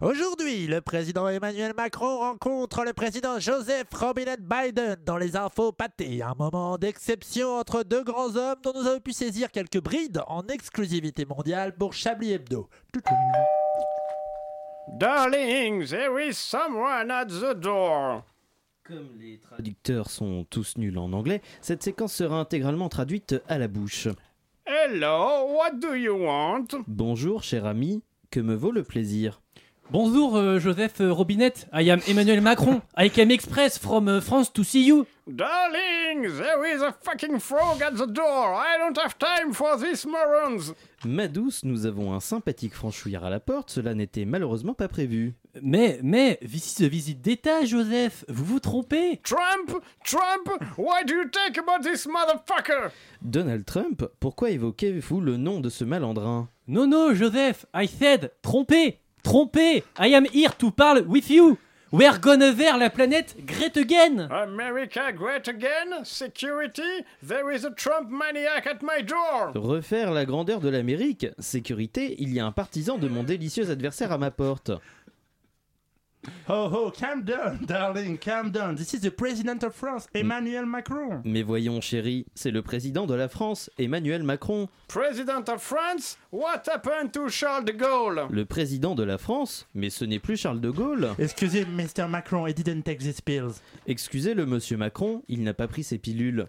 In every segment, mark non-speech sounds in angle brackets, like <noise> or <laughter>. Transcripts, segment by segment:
Aujourd'hui, le président Emmanuel Macron rencontre le président Joseph Robinette Biden dans les infos pâtés. Un moment d'exception entre deux grands hommes dont nous avons pu saisir quelques brides en exclusivité mondiale pour Chablis Hebdo. Darling, there is someone at the door. Comme les traducteurs sont tous nuls en anglais, cette séquence sera intégralement traduite à la bouche. Hello, what do you want? Bonjour cher ami, que me vaut le plaisir? Bonjour euh, Joseph euh, Robinette, I am Emmanuel Macron. I came express from euh, France to see you. Darling, there is a fucking frog at the door. I don't have time for these morons. Ma douce, nous avons un sympathique franchouillard à la porte, cela n'était malheureusement pas prévu. Mais, mais, this is a visite d'État, Joseph. Vous vous trompez. Trump, Trump, why do you take about this motherfucker? Donald Trump, pourquoi évoquez-vous le nom de ce malandrin? Non, non, Joseph, I said, trompé, trompé. I am here to parle with you. We're gonna vers la planète great again. America great again? Security? There is a Trump maniac at my door. Refaire la grandeur de l'Amérique Sécurité, il y a un partisan de mon délicieux adversaire à ma porte. Oh oh, calm down, <laughs> darling, calm down. This is the president of France, Emmanuel Macron. Mais voyons chérie, c'est le président de la France, Emmanuel Macron. President of France? What happened to Charles de Gaulle? Le président de la France Mais ce n'est plus Charles de Gaulle. Excusez, Mr. Macron, I didn't take these pills. Excusez le monsieur Macron, il n'a pas pris ses pilules.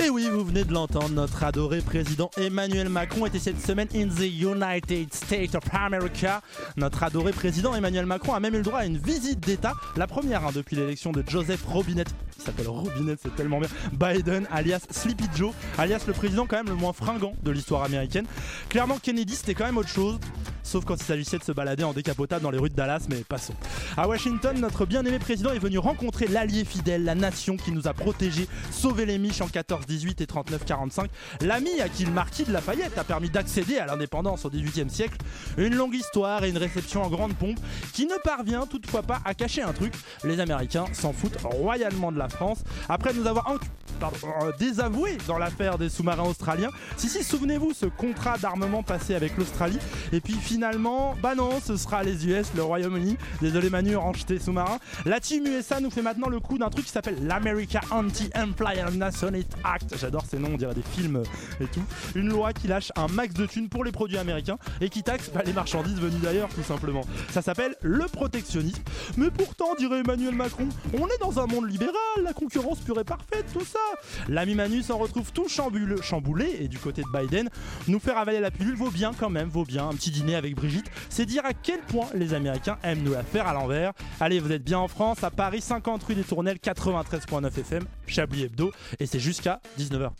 Et oui, vous venez de l'entendre, notre adoré président Emmanuel Macron était cette semaine in the United States of America. Notre adoré président Emmanuel Macron a même eu le droit à une visite d'État, la première hein, depuis l'élection de Joseph Robinette. S'appelle Robinette, c'est tellement bien. Biden, alias Sleepy Joe, alias le président quand même le moins fringant de l'histoire américaine. Clairement, Kennedy c'était quand même autre chose. Sauf quand il s'agissait de se balader en décapotable dans les rues de Dallas, mais passons. À Washington, notre bien-aimé président est venu rencontrer l'allié fidèle, la nation qui nous a protégés, sauvé les miches en 14-18 et 39-45, l'ami à qui le marquis de Lafayette a permis d'accéder à l'indépendance au XVIIIe siècle. Une longue histoire et une réception en grande pompe qui ne parvient toutefois pas à cacher un truc. Les Américains s'en foutent royalement de la France. Après nous avoir pardon, euh, désavoué dans l'affaire des sous-marins australiens. Si, si, souvenez-vous, ce contrat d'armement passé avec l'Australie. Et puis finalement, bah non, ce sera les US, le Royaume-Uni. Désolé Manu, range tes sous-marins. La team USA nous fait maintenant le coup d'un truc qui s'appelle l'America Anti-Employment Act. J'adore ces noms, on dirait des films et tout. Une loi qui lâche un max de thunes pour les produits américains et qui taxe bah, les marchandises venues d'ailleurs, tout simplement. Ça s'appelle le protectionnisme. Mais pourtant, dirait Emmanuel Macron, on est dans un monde libéral, la concurrence pure et parfaite, tout ça. L'ami Manu s'en retrouve tout chamboulé, chamboulé et du côté de Biden, nous faire avaler la pilule vaut bien quand même, vaut bien. Un petit dîner avec Brigitte, c'est dire à quel point les Américains aiment nous la faire à l'envers. Allez, vous êtes bien en France, à Paris, 50 rue des Tournelles, 93.9 FM, Chablis Hebdo, et c'est jusqu'à 19h.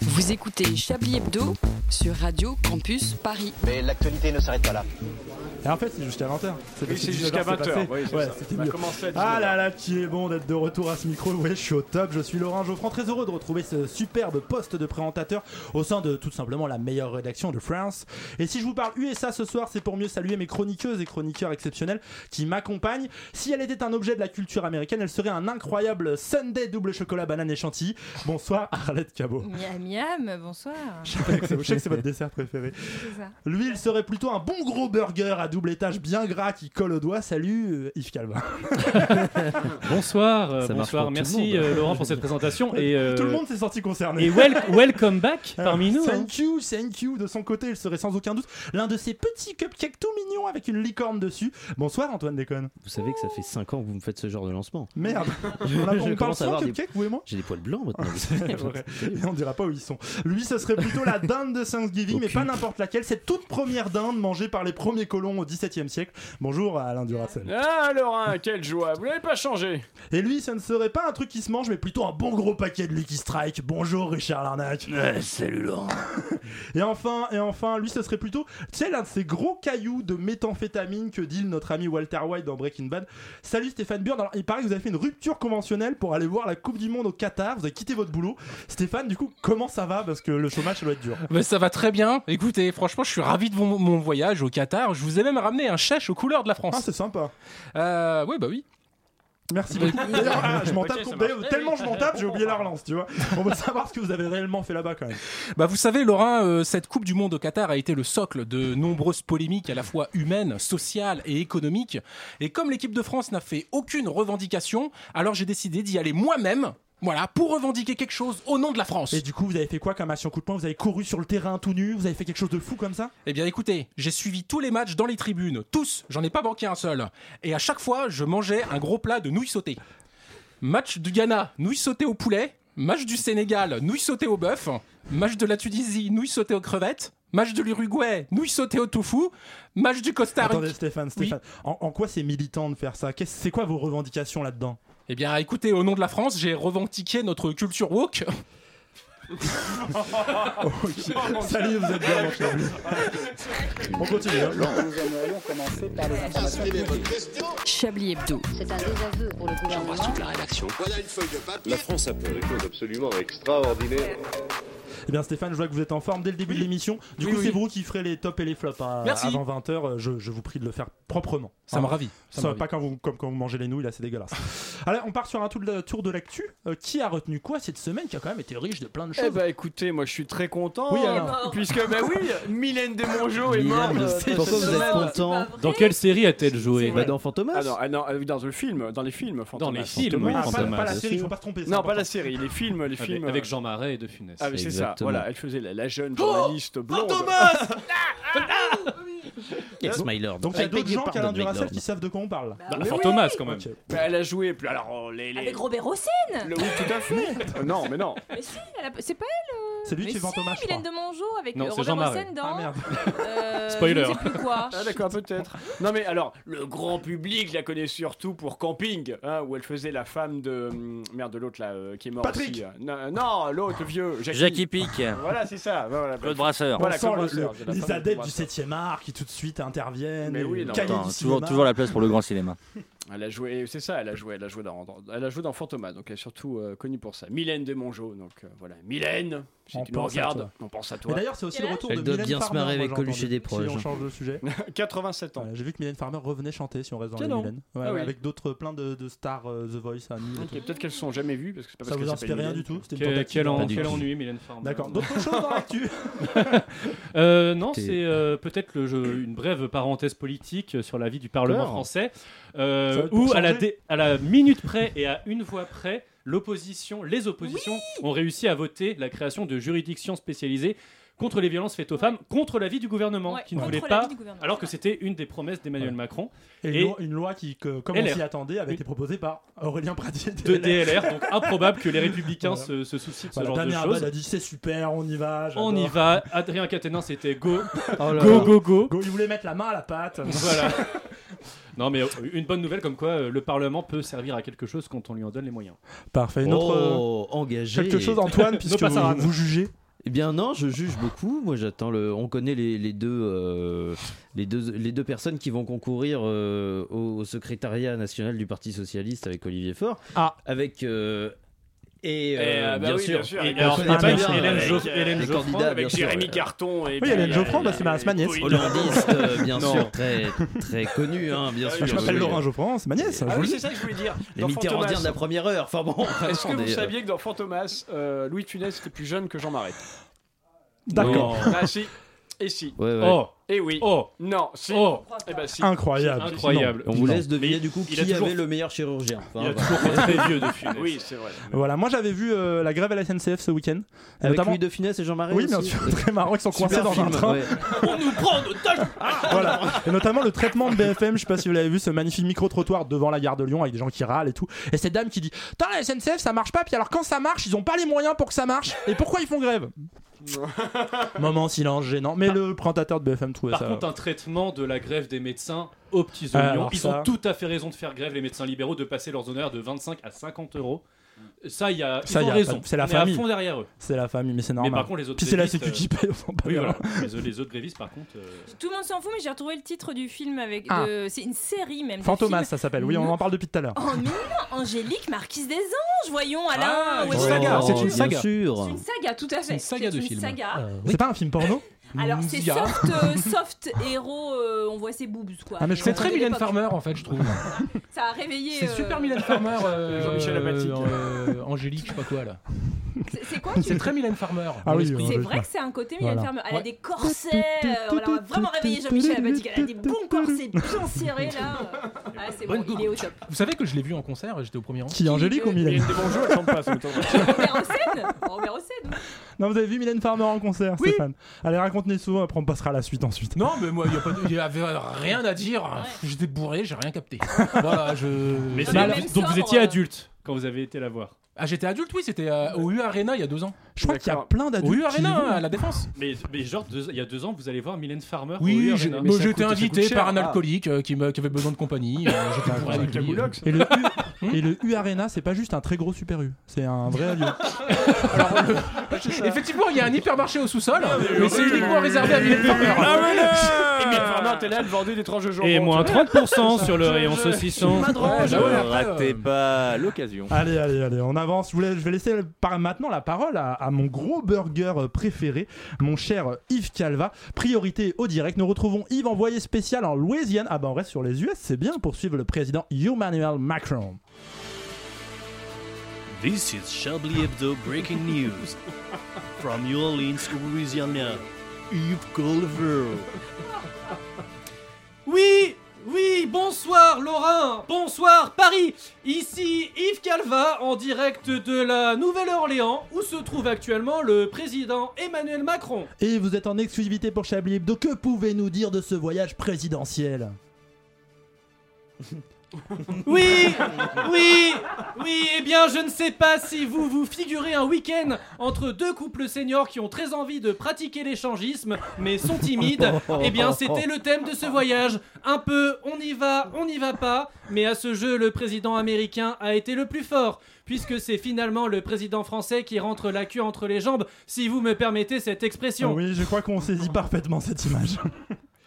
Vous écoutez Chablis Hebdo sur Radio Campus Paris. Mais l'actualité ne s'arrête pas là. Et en fait, c'est jusqu'à 20h. Oui, c'est jusqu'à 20h. Oui, c'est ouais, ça. commencé à Ah 19h. là là, qui est bon d'être de retour à ce micro. Ouais, je suis au top. Je suis Laurent Geoffrand, très heureux de retrouver ce superbe poste de présentateur au sein de tout simplement la meilleure rédaction de France. Et si je vous parle USA ce soir, c'est pour mieux saluer mes chroniqueuses et chroniqueurs exceptionnels qui m'accompagnent. Si elle était un objet de la culture américaine, elle serait un incroyable Sunday double chocolat banane et chantilly. Bonsoir Arlette Cabot. Miam miam, bonsoir. Je sais que c'est- votre dessert préféré. Lui, il serait plutôt un bon gros burger à double étage bien gras qui colle au doigt. Salut euh, Yves Calvin. <laughs> Bonsoir, euh, bonsoir. Merci euh, Laurent pour cette présentation et euh, <laughs> Tout le monde s'est senti concerné. et wel- welcome back parmi nous. hein. Thank you, thank you. De son côté, il serait sans aucun doute l'un de ces petits cupcakes tout mignons avec une licorne dessus. Bonsoir Antoine Déconne. Vous savez que ça fait 5 ans que vous me faites ce genre de lancement. Merde. <laughs> On, a- Je on parle sans avoir des- cupcakes, vous et moi J'ai des poils blancs maintenant. C'est vrai. Et on dira pas où ils sont. Lui, ce serait plutôt la dinde de Thanksgiving, mais Aucune. pas n'importe laquelle. Cette toute première dinde mangée par les premiers colons au XVIIe siècle. Bonjour à Alain Duracell. Ah, Laurent, quelle joie. Vous n'avez pas changé. Et lui, ça ne serait pas un truc qui se mange, mais plutôt un bon gros paquet de Lucky Strike. Bonjour Richard Larnac. salut Laurent. <laughs> Et enfin, et enfin, lui, ce serait plutôt, tu sais, l'un de ces gros cailloux de méthamphétamine que dit notre ami Walter White dans Breaking Bad. Salut Stéphane Burn. Alors, il paraît que vous avez fait une rupture conventionnelle pour aller voir la Coupe du Monde au Qatar. Vous avez quitté votre boulot. Stéphane, du coup, comment ça va? Parce que le chômage, ça doit être dur. Mais ça va très bien. Écoutez, franchement, je suis ravi de mon, mon voyage au Qatar. Je vous ai même ramené un chèche aux couleurs de la Ah, France. c'est sympa. Euh, oui, bah oui. Merci beaucoup. D'ailleurs, ah, je m'en tape tellement je m'en tape, j'ai oublié la relance, tu vois. On veut savoir ce que vous avez réellement fait là-bas quand même. Bah vous savez, Laurent, euh, cette Coupe du Monde au Qatar a été le socle de nombreuses polémiques à la fois humaines, sociales et économiques. Et comme l'équipe de France n'a fait aucune revendication, alors j'ai décidé d'y aller moi-même. Voilà, pour revendiquer quelque chose au nom de la France. Et du coup, vous avez fait quoi comme action coup de poing? Vous avez couru sur le terrain tout nu? Vous avez fait quelque chose de fou comme ça? Eh bien écoutez, j'ai suivi tous les matchs dans les tribunes, tous, j'en ai pas manqué un seul. Et à chaque fois, je mangeais un gros plat de nouilles sautées. Match du Ghana, nouilles sautées au poulet. Match du Sénégal, nouilles sautées au bœuf. Match de la Tunisie, nouilles sautées aux crevettes. Match de l'Uruguay, nouilles sautées au tofu. Match du Costa Rica. Attendez, Stéphane, Stéphane. En, en quoi c'est militant de faire ça? C'est quoi vos revendications là-dedans? Eh bien écoutez, au nom de la France, j'ai revendiqué notre culture woke. <laughs> Salut, vous êtes bien, mon cher. On continue. hein. Nous aimerions commencer par les informations publiques. Chablis Hebdo. C'est un désaveu pour le gouvernement. La France a fait des choses absolument extraordinaires. Eh bien, Stéphane, je vois que vous êtes en forme dès le début de l'émission. Du Oui, coup, oui. c'est vous qui ferez les tops et les flops hein, Merci. avant 20h. Je, je vous prie de le faire proprement. Ça me ravit. Ça Ça me pas quand vous, comme quand vous mangez les nouilles, là, c'est dégueulasse. <laughs> Allez, on part sur un tour de, tour de l'actu. Euh, qui a retenu quoi cette semaine qui a quand même été riche de plein de choses Eh bah écoutez, moi je suis très content. Oui, Alain. <laughs> Puisque, bah oui, Mylène de Mongeau est morte. Mylène, euh, pourquoi vous êtes semaine. content Dans quelle série a-t-elle joué? Bah dans Fantomas Ah non, ah non, euh, dans le film, dans les films, Fantomas. Dans les films, Fantomas. oui. Ah, pas, Fantomas, pas la bien série, faut pas se tromper. Non, pas la série, les films, les Avec, films. avec euh, Jean Marais et De Funès. Ah c'est ça. Exactement. Voilà, elle faisait la, la jeune journaliste blonde. Yes, my lord. Donc il y a d'autres gens my Duracell qui savent de quoi on parle. Bah, Mais Fantomas quand même. Ok. Bah, elle a joué. puis Alors, les, les... Avec Robert Hossein Le- oui, tout à fait. <laughs> Euh, non, mais non. Mais si, elle a- c'est pas elle C'est lui mais qui est si, Fantomas, je Mylène de Mongeau avec Non, euh, c'est Jean Robert Marais. Hossein dans... Ah merde. euh, <laughs> Spoiler. Je sais plus quoi. Ah d'accord, peut-être. Non mais alors, le grand public la connaît surtout pour Camping, hein, où elle faisait la femme de... hum, Merde, de l'autre là, euh, qui est mort Patrick. aussi. euh. Non, non, l'autre le vieux. Jackie. Jackie Pic, Voilà, c'est ça. Voilà, Claude Brasseur. Voilà, Claude le- Brasseur, le- les adeptes du 7ème art qui tout de suite interviennent. Mais oui, non. Attends, du toujours, toujours la place pour le grand cinéma. <laughs> Elle a joué, c'est ça, elle a joué, elle a joué dans, dans- elle a joué dans Fantomas, donc elle est surtout euh, connue pour ça. Mylène de Mongeau, donc euh, voilà, Mylène, si On tu nous pense à regardes, toi. on pense à Mais toi. d'ailleurs, c'est aussi le retour Elle de doit Mylène bien se Farmer, marrer avec Coluche et des proches. Si on change de sujet. <laughs> 87 ans. Voilà, J'ai vu que Mylène Farmer revenait chanter si on reste dans donc. Mylène. Ouais, Ah oui. Avec d'autres, plein de, de stars euh, The Voice à Nîmes. et Ok, tout. peut-être qu'elles se sont jamais vues parce que c'est pas Ça parce vous qu'elles inspire rien Mylène. du tout C'était une Quel, la tout. ennui, Mylène Farmer. D'accord. D'autres choses dans l'actu? <laughs> Non, c'est peut-être une brève parenthèse politique sur la vie du Parlement français, euh, où à la, changer. dé- à la minute près et à une voix près, l'opposition, les oppositions ont réussi à voter la création de juridictions spécialisées contre les violences faites aux femmes, contre l'avis du gouvernement, Ouais, qui ne contre voulait l'avis pas, du gouvernement. alors que c'était une des promesses d'Emmanuel Ouais. Macron, Et une, Et- loi, une loi qui, que, comme on LR. s'y attendait, avait Une- été proposée par Aurélien Pradier. de DLR, donc improbable que les <laughs> républicains Voilà. se, se soucient de ce Voilà, genre de Damien choses. Abad a dit c'est super, on y va. j'adore. On y va. Adrien Caténin, c'était go, <laughs> Oh go, go, go. Go, il voulait mettre la main à la pâte. Voilà. <laughs> Non, mais euh, une bonne nouvelle comme quoi euh, le Parlement peut servir à quelque chose quand on lui en donne les moyens. Parfait. Une autre, euh, Oh, engagé. quelque chose, Antoine, <laughs> puisque vous, vous jugez. Eh bien non, je juge beaucoup. Moi, j'attends le. On connaît les, les deux, euh, les deux, les deux personnes qui vont concourir euh, au, au secrétariat national du Parti socialiste avec Olivier Faure. Ah. Avec euh, et, euh, Eh, bah bien oui, sûr. bien sûr. Et Et alors, on il y a connaît pas bien, Hélène, avec, euh, Hélène les candidats, avec bien sûr. Jérémy Carton et Oui, Hélène euh, Geoffroy, bah, c'est ma- nièce. Hollandiste, euh, bien sûr, très, très connu, hein, bien Ah, sûr. je m'appelle. Laurent Geoffroy, c'est ma nièce. Ah oui, c'est ça que je voulais dire. Les Mitterrandiens de la première heure. Enfin bon. Est-ce que vous euh, saviez que dans Fantomas, euh, Louis Funès était plus jeune que Jean Marais? D'accord. Ah si, et si, Ouais, ouais. Oh, et oui. oh, Non, si. oh, Eh ben si. Incroyable. incroyable. On vous Non. laisse deviner du coup il qui toujours- avait le meilleur chirurgien. Enfin, Il a voilà. toujours très vieux de <laughs> Funès. Oui, c'est vrai. Voilà, moi j'avais vu euh, la grève à la SNCF ce week-end. Avec notamment- Louis de Funès et Jean Marais Oui, bien sûr, <laughs> très marrant, ils sont coincés Super dans un film, train. ouais. <laughs> On nous prend en otage Voilà. Et notamment le traitement de BFM, je sais pas si vous l'avez vu, ce magnifique micro-trottoir devant la gare de Lyon avec des gens qui râlent et tout. Et cette dame qui dit Putain, la SNCF ça marche pas, puis alors quand ça marche, ils ont pas les moyens pour que ça marche. Et pourquoi ils font grève? Moment silence gênant. Mais le présentateur de BFM trouvé Par ça. contre, un traitement de la grève des médecins aux petits Ah, oignons. alors Ils ça- ont tout à fait raison de faire grève, les médecins libéraux, de passer leurs honoraires de 25 à 50 euros. Ça, il y a, ils Ça, y ont a raison. c'est la On est famille. à fond derrière eux. C'est la famille, mais c'est Mais normal. par contre, les autres Puis c'est la sécu qui paye, Oui, voilà. Les, les autres grévistes, par contre. euh, Tout le monde s'en fout, mais j'ai retrouvé le titre du film avec. Ah. de- C'est une série même. Fantomas, ça s'appelle. Oui, on en parle depuis tout à l'heure. Oh mais non, Angélique, Marquise des Anges, voyons Alain. Ah, où une est-ce saga, que- c'est une bien saga. sûr. C'est une saga, tout à fait. C'est une saga de une saga. C'est pas un film porno? Alors c'est soft, euh, <laughs> soft héros, euh, on voit ses boobs quoi. Ah, mais je C'est Euh, très Mylène. Farmer en fait, je trouve. Ça a réveillé. C'est euh, super Mylène Farmer. <laughs> euh, Jean-Michel Apathy. euh, Angélique, je sais pas quoi là. c'est- C'est quoi C'est très Mylène Farmer. Ah dans oui, l'esprit. C'est vrai que c'est un côté Mylène Voilà. Farmer. Elle a Ouais. des corsets. euh, on a vraiment réveillé Jean-Michel Apathy. Elle a des bons corsets bien serrés là. <laughs> Ah c'est bon, il est au top. Vous savez que je l'ai vu en concert, j'étais au premier rang. Qui, Angélique ou Mylène jeux, elle chante pas, ça m'étonnerait. Robert Hossein Robert Hossein Non, vous avez vu Mylène Farmer en concert, Oui. Stéphane Allez, souvent, après on passera à la suite ensuite. Non, mais moi, il y a pas de- il y avait rien à dire. J'étais bourré, j'ai rien capté. <laughs> voilà, je. Mais c'est- donc vous étiez euh, adulte quand vous avez été la voir. Ah, j'étais adulte, oui, c'était euh, au U Arena il y a deux ans. Je crois qu'il y a plein Au d'adultes. U qui Arena, à la Défense. Mais, mais genre, deux- il y a deux ans, vous allez voir Mylène Farmer Oui, U j'ai- Arena. moi, ça j'étais coûte- ça invité coûte cher. par un Ah. alcoolique euh, qui, me- qui avait besoin de compagnie. euh, <laughs> j'étais bourré avec lui. Et le, U, <laughs> et le U Arena, c'est pas juste un très gros super U, c'est un vrai <laughs> avion. Effectivement, il y a un hypermarché au sous-sol, mais c'est uniquement réservé à Mylène Farmer. Et Mylène Farmer, t'es là, elle vendait des tranches de jambon. Et moins tu vois. 30% sur le rayon saucisson. Ne ratez pas l'occasion. Allez, allez, allez, on avance. Je, voulais- je vais laisser par maintenant la parole à, à mon gros burger préféré, mon cher Yves Calva. Priorité au direct. Nous retrouvons Yves envoyé spécial en Louisiane. Ah bah on reste sur les US, c'est bien pour suivre le président Emmanuel Macron. This is Chablis Hebdo breaking news. <laughs> From New Orleans, Louisiana, Yves Colver. Oui, oui, bonsoir Laurent, bonsoir Paris. Ici Yves Calva en direct de la Nouvelle-Orléans où se trouve actuellement le président Emmanuel Macron. Et vous êtes en exclusivité pour Chablis Hebdo. Que pouvez-nous dire de ce voyage présidentiel? <laughs> Oui, oui, oui, eh bien je ne sais pas si vous vous figurez un week-end entre deux couples seniors qui ont très envie de pratiquer l'échangisme mais sont timides. Eh bien c'était le thème de ce voyage. Un peu, on y va, on n'y va pas, mais à ce jeu le président américain a été le plus fort. Puisque c'est finalement le président français qui rentre la queue entre les jambes, si vous me permettez cette expression. Oui, je crois qu'on saisit parfaitement cette image.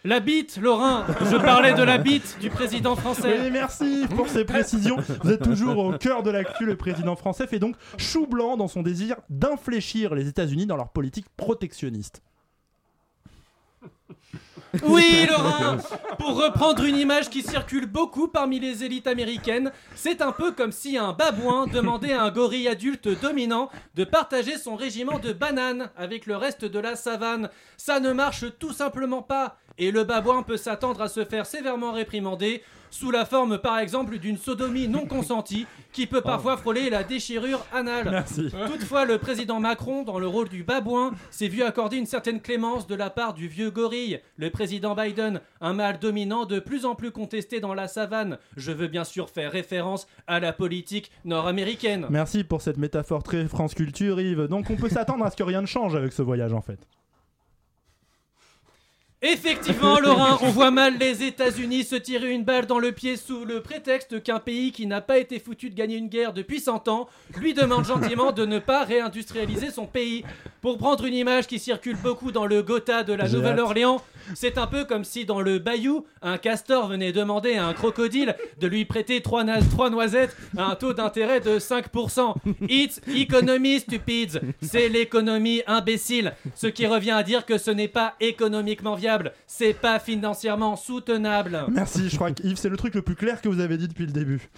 La bite, Laurent, je parlais de la bite du président français. Oui, merci pour ces précisions. Vous êtes toujours au cœur de l'actu. Le président français fait donc chou blanc dans son désir d'infléchir les États-Unis dans leur politique protectionniste. Oui, Laurent Pour reprendre une image qui circule beaucoup parmi les élites américaines, c'est un peu comme si un babouin demandait à un gorille adulte dominant de partager son régiment de bananes avec le reste de la savane. Ça ne marche tout simplement pas, et le babouin peut s'attendre à se faire sévèrement réprimander, sous la forme par exemple d'une sodomie non consentie qui peut parfois frôler la déchirure anale. Merci. Toutefois, le président Macron, dans le rôle du babouin, s'est vu accorder une certaine clémence de la part du vieux gorille, le président Biden, un mâle dominant de plus en plus contesté dans la savane. Je veux bien sûr faire référence à la politique nord-américaine. Merci pour cette métaphore très France Culture, Yves. Donc on peut s'attendre à ce que rien ne change avec ce voyage en fait. Effectivement, <laughs> Laurent, on voit mal les États-Unis se tirer une balle dans le pied sous le prétexte qu'un pays qui n'a pas été foutu de gagner une guerre depuis 100 ans lui demande gentiment de ne pas réindustrialiser son pays. Pour prendre une image qui circule beaucoup dans le Gotha de la Nouvelle-Orléans, c'est un peu comme si dans le bayou, un castor venait demander à un crocodile de lui prêter trois, trois noisettes à un taux d'intérêt de 5%. It's economy stupids. C'est l'économie imbécile. Ce qui revient à dire que ce n'est pas économiquement viable. C'est pas financièrement soutenable. Merci, je crois que Yves, c'est le truc le plus clair que vous avez dit depuis le début.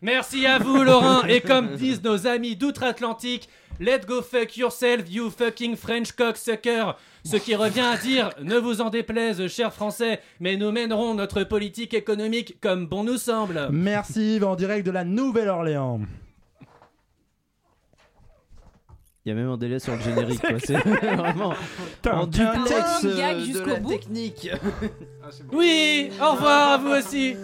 Merci à vous, Laurent. Et comme disent nos amis d'outre-Atlantique, let go fuck yourself, you fucking French cocksucker. Ce qui revient à dire, ne vous en déplaise, chers Français, mais nous mènerons notre politique économique comme bon nous semble. Merci Yves en direct de la Nouvelle-Orléans. Il y a même un délai sur le générique. quoi. <laughs> C'est <laughs> vraiment en putain. duplex euh, de jusqu'au la bout. technique. Oui, au revoir à vous aussi.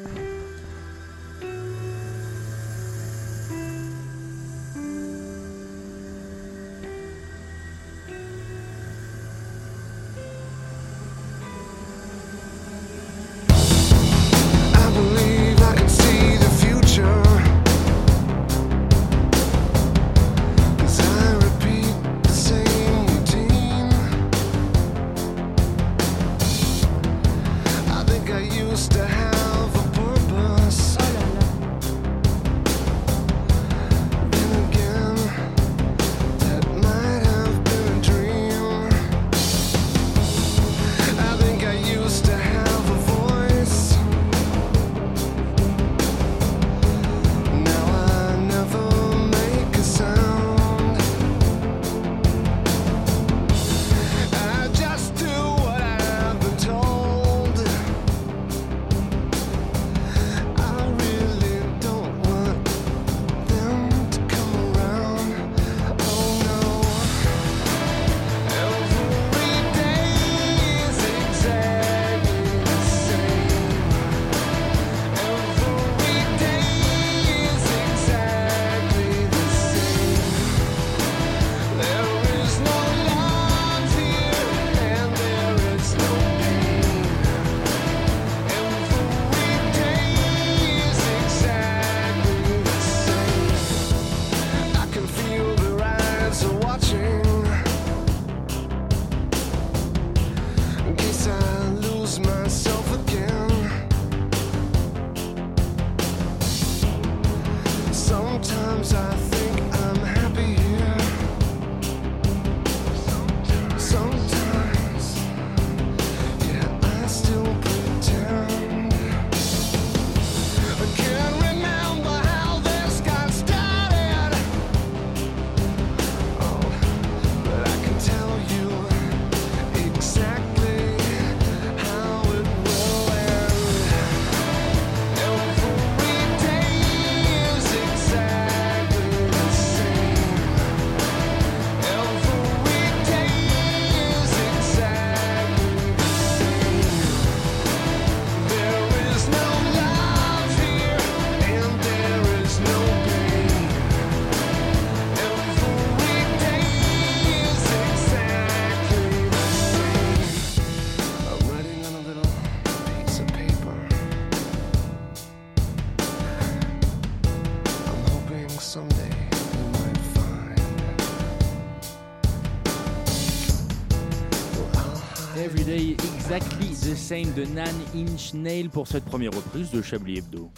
Same de Nan Inch Nail pour cette première reprise de Chablis Hebdo.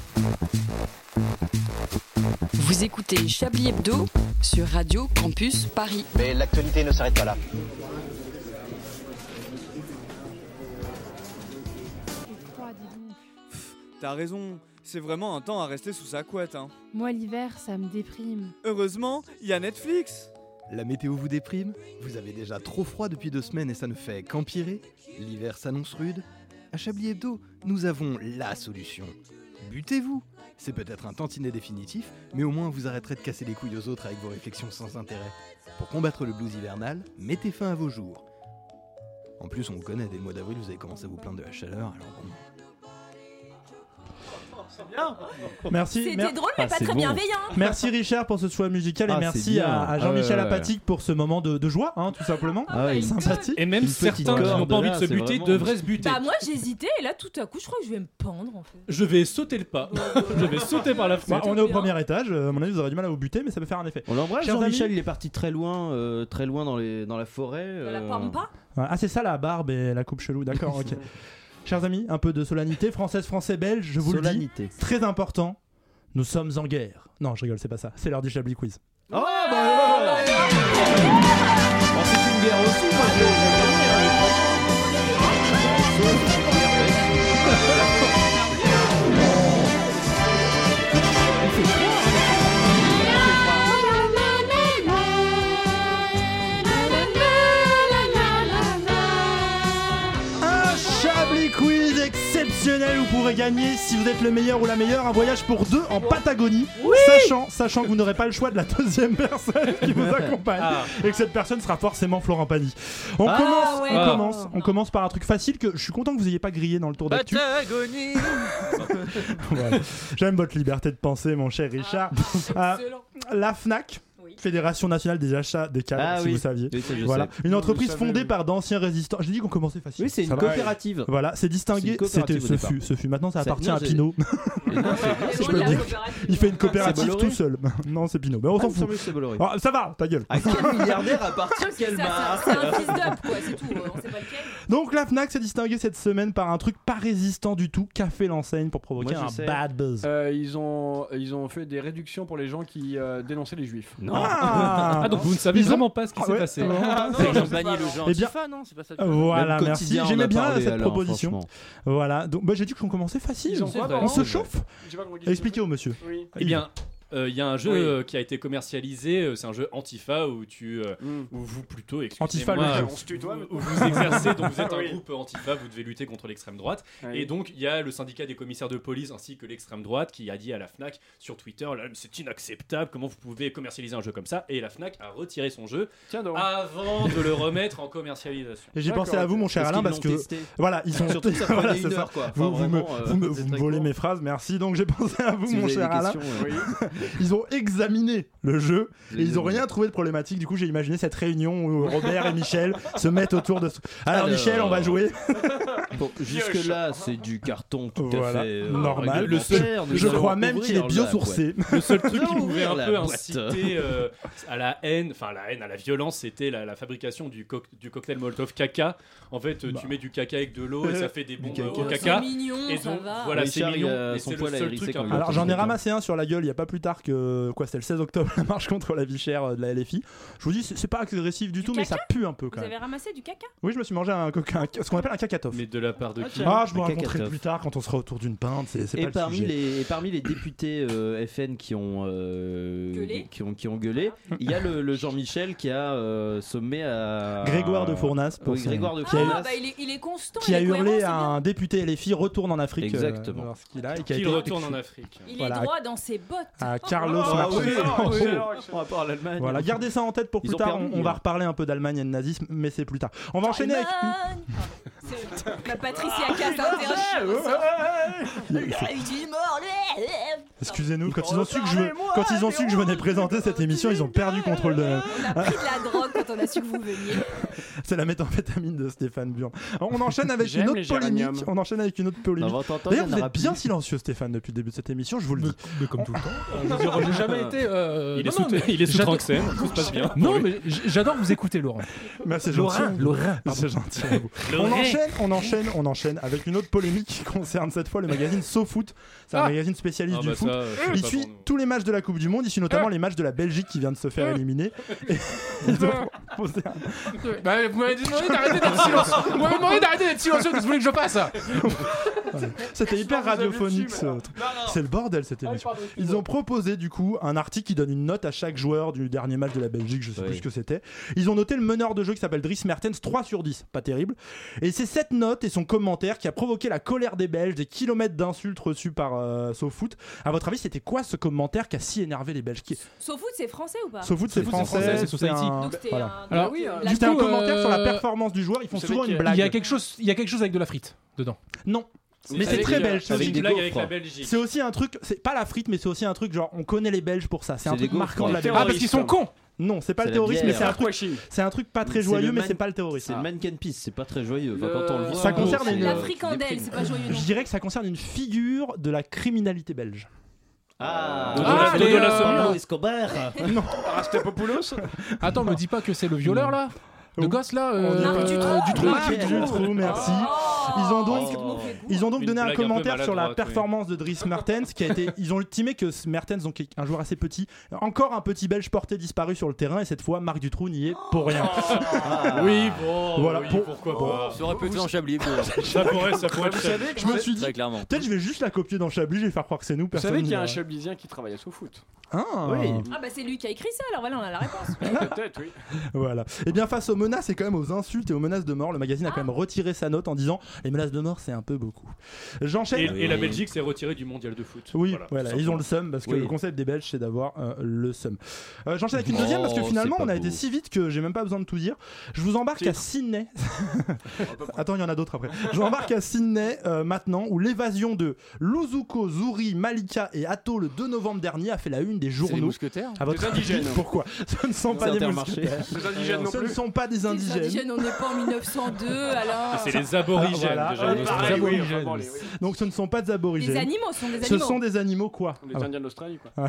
Vous écoutez Chablis Hebdo sur Radio Campus Paris. Mais l'actualité ne s'arrête pas là. T'as raison, c'est vraiment un temps à rester sous sa couette. Hein. Moi, l'hiver, ça me déprime. Heureusement, il y a Netflix. La météo vous déprime? Vous avez déjà trop froid depuis deux semaines et ça ne fait qu'empirer L'hiver s'annonce rude À Chablis Hebdo, nous avons LA solution. Butez-vous C'est peut-être un tantinet définitif, mais au moins vous arrêterez de casser les couilles aux autres avec vos réflexions sans intérêt. Pour combattre le blues hivernal, mettez fin à vos jours. En plus, on vous connaît, dès le mois d'avril, vous avez commencé à vous plaindre de la chaleur, alors bon. Merci. C'était mer- drôle, mais Ah, pas très bon. bienveillant. Merci Richard pour ce choix musical et Ah, merci à, à Jean-Michel Ah ouais, ouais, Apathique pour ce moment de, de joie, hein, tout simplement. Ah ouais, il- Sympathie. Et même certains qui n'ont pas envie de se buter vraiment- devraient se buter. Bah moi j'hésitais et là tout à coup je crois que je vais me pendre en fait. Je vais sauter le pas. je vais sauter par la Bah, fenêtre. on est au premier étage, euh, à mon avis vous aurez du mal à vous buter, mais ça peut faire un effet. On l'embrasse, Jean-Michel, il est parti très loin, euh, très loin dans, les, dans la forêt. La euh, pampa Ah c'est ça la barbe et la coupe chelou, d'accord, ok. <laughs> Chers amis, un peu de solennité, française, français, belge, je vous Solennité. le dis, très important, nous sommes en guerre. Non, je rigole, c'est pas ça, c'est l'heure du Chablis Quiz. Oh, bah, oh, c'est une guerre aussi, moi, je- exceptionnel, vous pourrez gagner, si vous êtes le meilleur ou la meilleure, un voyage pour deux en Patagonie, sachant, sachant que vous n'aurez pas le choix de la deuxième <laughs> personne qui vous accompagne, Ah. et que cette personne sera forcément Florent Pagny. On, Ah, commence, ouais. on, Ah. commence, on commence par un truc facile que je suis content que vous ayez pas grillé dans le tour d'actu. Patagonie <laughs> Voilà. J'aime votre liberté de penser, mon cher Richard. Euh, la FNAC. Fédération nationale des achats des câbles, Ah si oui. vous saviez. Oui, ça, je Voilà, une Non, entreprise fondée oui. par d'anciens résistants. J'ai dit qu'on commençait facile. Oui, c'est une coopérative. Voilà, c'est distingué. C'était ce fut, ce fut. Maintenant, ça appartient à Pinot. Et non, c'est- <laughs> je peux le dire. Il fait une coopérative tout seul. <laughs> non, c'est Pinot. Mais on Ah, s'en fout. Ah, ça va, ta gueule. À quel milliardaire <laughs> appartient quelle ça, c'est un- marque c'est un fils d'up quoi, c'est tout, euh, on sait pas lequel. Donc la Fnac s'est distinguée cette semaine par un truc pas résistant du tout qu'a fait l'enseigne pour provoquer Moi, un sais. bad buzz. Euh, ils, ont, ils ont fait des réductions pour les gens qui euh, dénonçaient les juifs. Non. Ah, Ah, donc vous ne savez Ils ont- vraiment pas ce qui Ah s'est ouais. passé. Ah, C'est qu'ils ont banni le genre Eh bien- Antifa, non C'est pas ça Voilà, Même merci. quotidien, on J'aimais a bien parlé, cette alors, proposition. franchement. Voilà, donc bah, j'ai dit qu'on commençait facile. Ils ont C'est quoi, vrai. pardon On se chauffe. Pas Expliquez au monsieur. Oui. Eh bien, euh, il y a un jeu Oui. euh, qui a été commercialisé, euh, c'est un jeu Antifa où tu, euh, Mm. où vous plutôt, Antifa, excusez-moi, le jeu. euh, On se tutoie, où vous exercez, donc vous êtes un <laughs> Oui. groupe Antifa, vous devez lutter contre l'extrême droite. Oui. Et donc il y a le syndicat des commissaires de police ainsi que l'extrême droite qui a dit à la Fnac sur Twitter, c'est inacceptable, comment vous pouvez commercialiser un jeu comme ça? Et la Fnac a retiré son jeu Tiens avant de le remettre en commercialisation. Et j'ai pensé à vous, mon cher Alain, parce que testé. voilà, ils sont <laughs> Surtout ça Voilà, une heure, quoi. Vous, Enfin, vous me, vraiment, euh, vous me- vous volez mes phrases, merci. Donc j'ai <laughs> pensé à vous, mon cher Alain. <laughs> Ils ont examiné le jeu et ils ont rien trouvé de problématique. Du coup, j'ai imaginé cette réunion où Robert et Michel <laughs> se mettent autour de. Alors, Alors. Michel, on va jouer. <laughs> Bon, jusque-là, c'est du carton tout Voilà, à fait euh, normal. Le seul- je crois même qu'il est biosourcé. Le seul truc qui pouvait un peu inciter euh, à la haine, enfin la haine, à la violence, c'était la, la fabrication du, cocktail Molotov caca. En fait, euh, tu mets du caca avec de l'eau et ça fait des bombes euh, au C'est caca. mignon, et ça donc, va. voilà, c'est mignon. a Et son c'est le seul truc Alors j'en ai ramassé un sur la gueule il y a pas plus tard que quoi c'était le 16 octobre la marche contre la vie chère euh, de la LFI. Je vous dis c'est pas agressif du tout mais ça pue un peu quand Vous même. avez ramassé du caca? Oui je me suis mangé un, coca- un- ce qu'on appelle un cacatoff. Mais de la part de qui Ah je vous raconterai plus tard quand on sera autour d'une pinte c'est Et pas le parmi, sujet. les, et parmi les députés euh, FN qui ont, euh, Gueulé. qui ont qui ont gueulé, il y a le, le Jean-Michel qui a euh, sommé à Grégoire de Fournas pour Oui, Grégoire de qui a- Fournas. Ah bah il est, il est constant. qui il a hurlé à un député LFI retourne en Afrique. Exactement. voir ce qu'il retourne en. Afrique. Il est droit dans ses bottes. À Carlos Ah rapport à l'Allemagne. Voilà, gardez ça en tête pour plus tard. perdu, on, on va hein. reparler un peu d'Allemagne et de nazisme, mais c'est plus tard. On va enchaîner avec. Ma Patricia. <laughs> Excusez-nous, quand ils ont su que je quand ils ont su que je venais présenter cette émission, ils ont perdu contrôle de. On a pris de la drogue quand on a su que vous veniez. <laughs> C'est la méthamphétamine de Stéphane Burn. On enchaîne avec une autre polémique. On enchaîne avec une autre polémique. Dans 20 ans, il y D'ailleurs, vous êtes bien silencieux, Stéphane, depuis le début de cette émission. Je vous le dis. Mais comme tout le temps. J'ai <laughs> jamais été. euh, Il est non, sous, non, il est sous j'adore- Tranxène, tout se passe bien. Non, mais j'adore vous écouter, Laurent. Mais c'est gentil. Laurent, Laurent, C'est gentil. à vous. On enchaîne, on enchaîne, on enchaîne avec une autre polémique qui concerne cette fois le magazine SoFoot. C'est un Ah. magazine spécialiste Ah du bah foot. ça, euh, Il suit tous les matchs de la Coupe du Monde, ici notamment les matchs de la Belgique qui vient de se faire éliminer. Et ils ont proposé un- Bah, vous m'avez demandé d'arrêter d'être silencieux. Vous m'avez demandé d'arrêter d'être silencieux. Vous voulez que je fasse? C'était hyper radiophonique ce truc. C'est le bordel cette émission. Ils ont proposé du coup un article qui donne une note à chaque joueur du dernier match de la Belgique, je sais Oui. plus ce que c'était. Ils ont noté le meneur de jeu qui s'appelle Dries Mertens 3 sur 10, pas terrible. Et c'est cette note et son commentaire qui a provoqué la colère des Belges, des kilomètres d'insultes reçus par euh, SoFoot. À votre avis, c'était quoi ce commentaire qui a si énervé les Belges qui... SoFoot, c'est français ou pas SoFoot c'est français, c'est c'est Society. un... Donc voilà. un. Alors, oui, du C'était un coup, commentaire sur la euh, performance du joueur, ils font souvent une blague. Il y a quelque chose, il y a quelque chose avec de la frite dedans. Non. Mais c'est très belge. c'est aussi- des blague gaufres. avec la Belgique. C'est aussi un truc, c'est pas la frite, mais c'est aussi un truc genre on connaît les Belges pour ça. C'est un truc marquant de la. Belgique. Ah, parce qu'ils sont cons Non, c'est pas le terrorisme, mais c'est un truc, c'est un truc pas très joyeux, mais c'est pas le terrorisme. C'est le mannequin piece, c'est pas très joyeux. Quand on le voit, Ça concerne c'est, une- La fricandelle, c'est pas joyeux non Je dirais que ça concerne une figure de la criminalité belge. Ah, Ah, Dodo euh. Pablo Escobar. Rastapopoulos <laughs> Attends, me dis pas que c'est le violeur là De Oh. gosse là On euh, Marc Dutroux. Dutroux. Marc Dutroux, merci. Ils ont donc, Oh. ils ont donc Une donné un blague un peu commentaire sur la maladroite, oui. performance de Dries Mertens, qui a été. Ils ont estimé que ce Mertens, donc un joueur assez petit, encore un petit Belge porté disparu sur le terrain, et cette fois Marc Dutroux n'y est pour rien. Oui, bon, Voilà, oui, pour- pourquoi pas. Ça aurait pu être en Chablis. <laughs> Ça pourrait, ça pourrait Vous être savez, Je me suis dit, Très clairement. peut-être je vais juste la copier dans Chablis, je vais faire croire que c'est nous. vous Personne savez qu'il y a un va. Chablisien qui travaille à SoFoot. Ah, Oui. Ah bah c'est lui qui a écrit ça, alors voilà, on a la réponse. <laughs> Peut-être, oui. Voilà. Et bien face aux menaces et quand même aux insultes et aux menaces de mort, le magazine a quand même retiré sa note en disant les menaces de mort c'est un peu beaucoup. Et, J'enchaîne. et la Belgique s'est retirée du mondial de foot. Oui, Voilà, ils ont le seum parce que Oui. le concept des Belges c'est d'avoir euh, le seum. Euh, J'enchaîne avec une deuxième parce que finalement on a beau. été si vite que j'ai même pas besoin de tout dire. Je vous embarque à Sydney. <laughs> Attends, il y en a d'autres après. Je vous embarque à Sydney euh, maintenant où l'évasion de Luzuko, Zuri, Malika et Atto le 2 novembre dernier a fait la une des journaux. mousquetaires À votre Des avis, indigènes. Pourquoi? Ce ne sont pas des mousquetaires. Ce ne sont pas des Les indigènes. indigènes, on n'est pas en 1902, <laughs> alors. C'est les aborigènes Ah, voilà. déjà. Ouais, en pareil, Australie. oui, enfin, bon, les- oui. Donc ce ne sont pas des Les aborigènes. animaux sont des Ce animaux. sont des animaux quoi Les Ah. Indiens d'Australie, quoi. <laughs>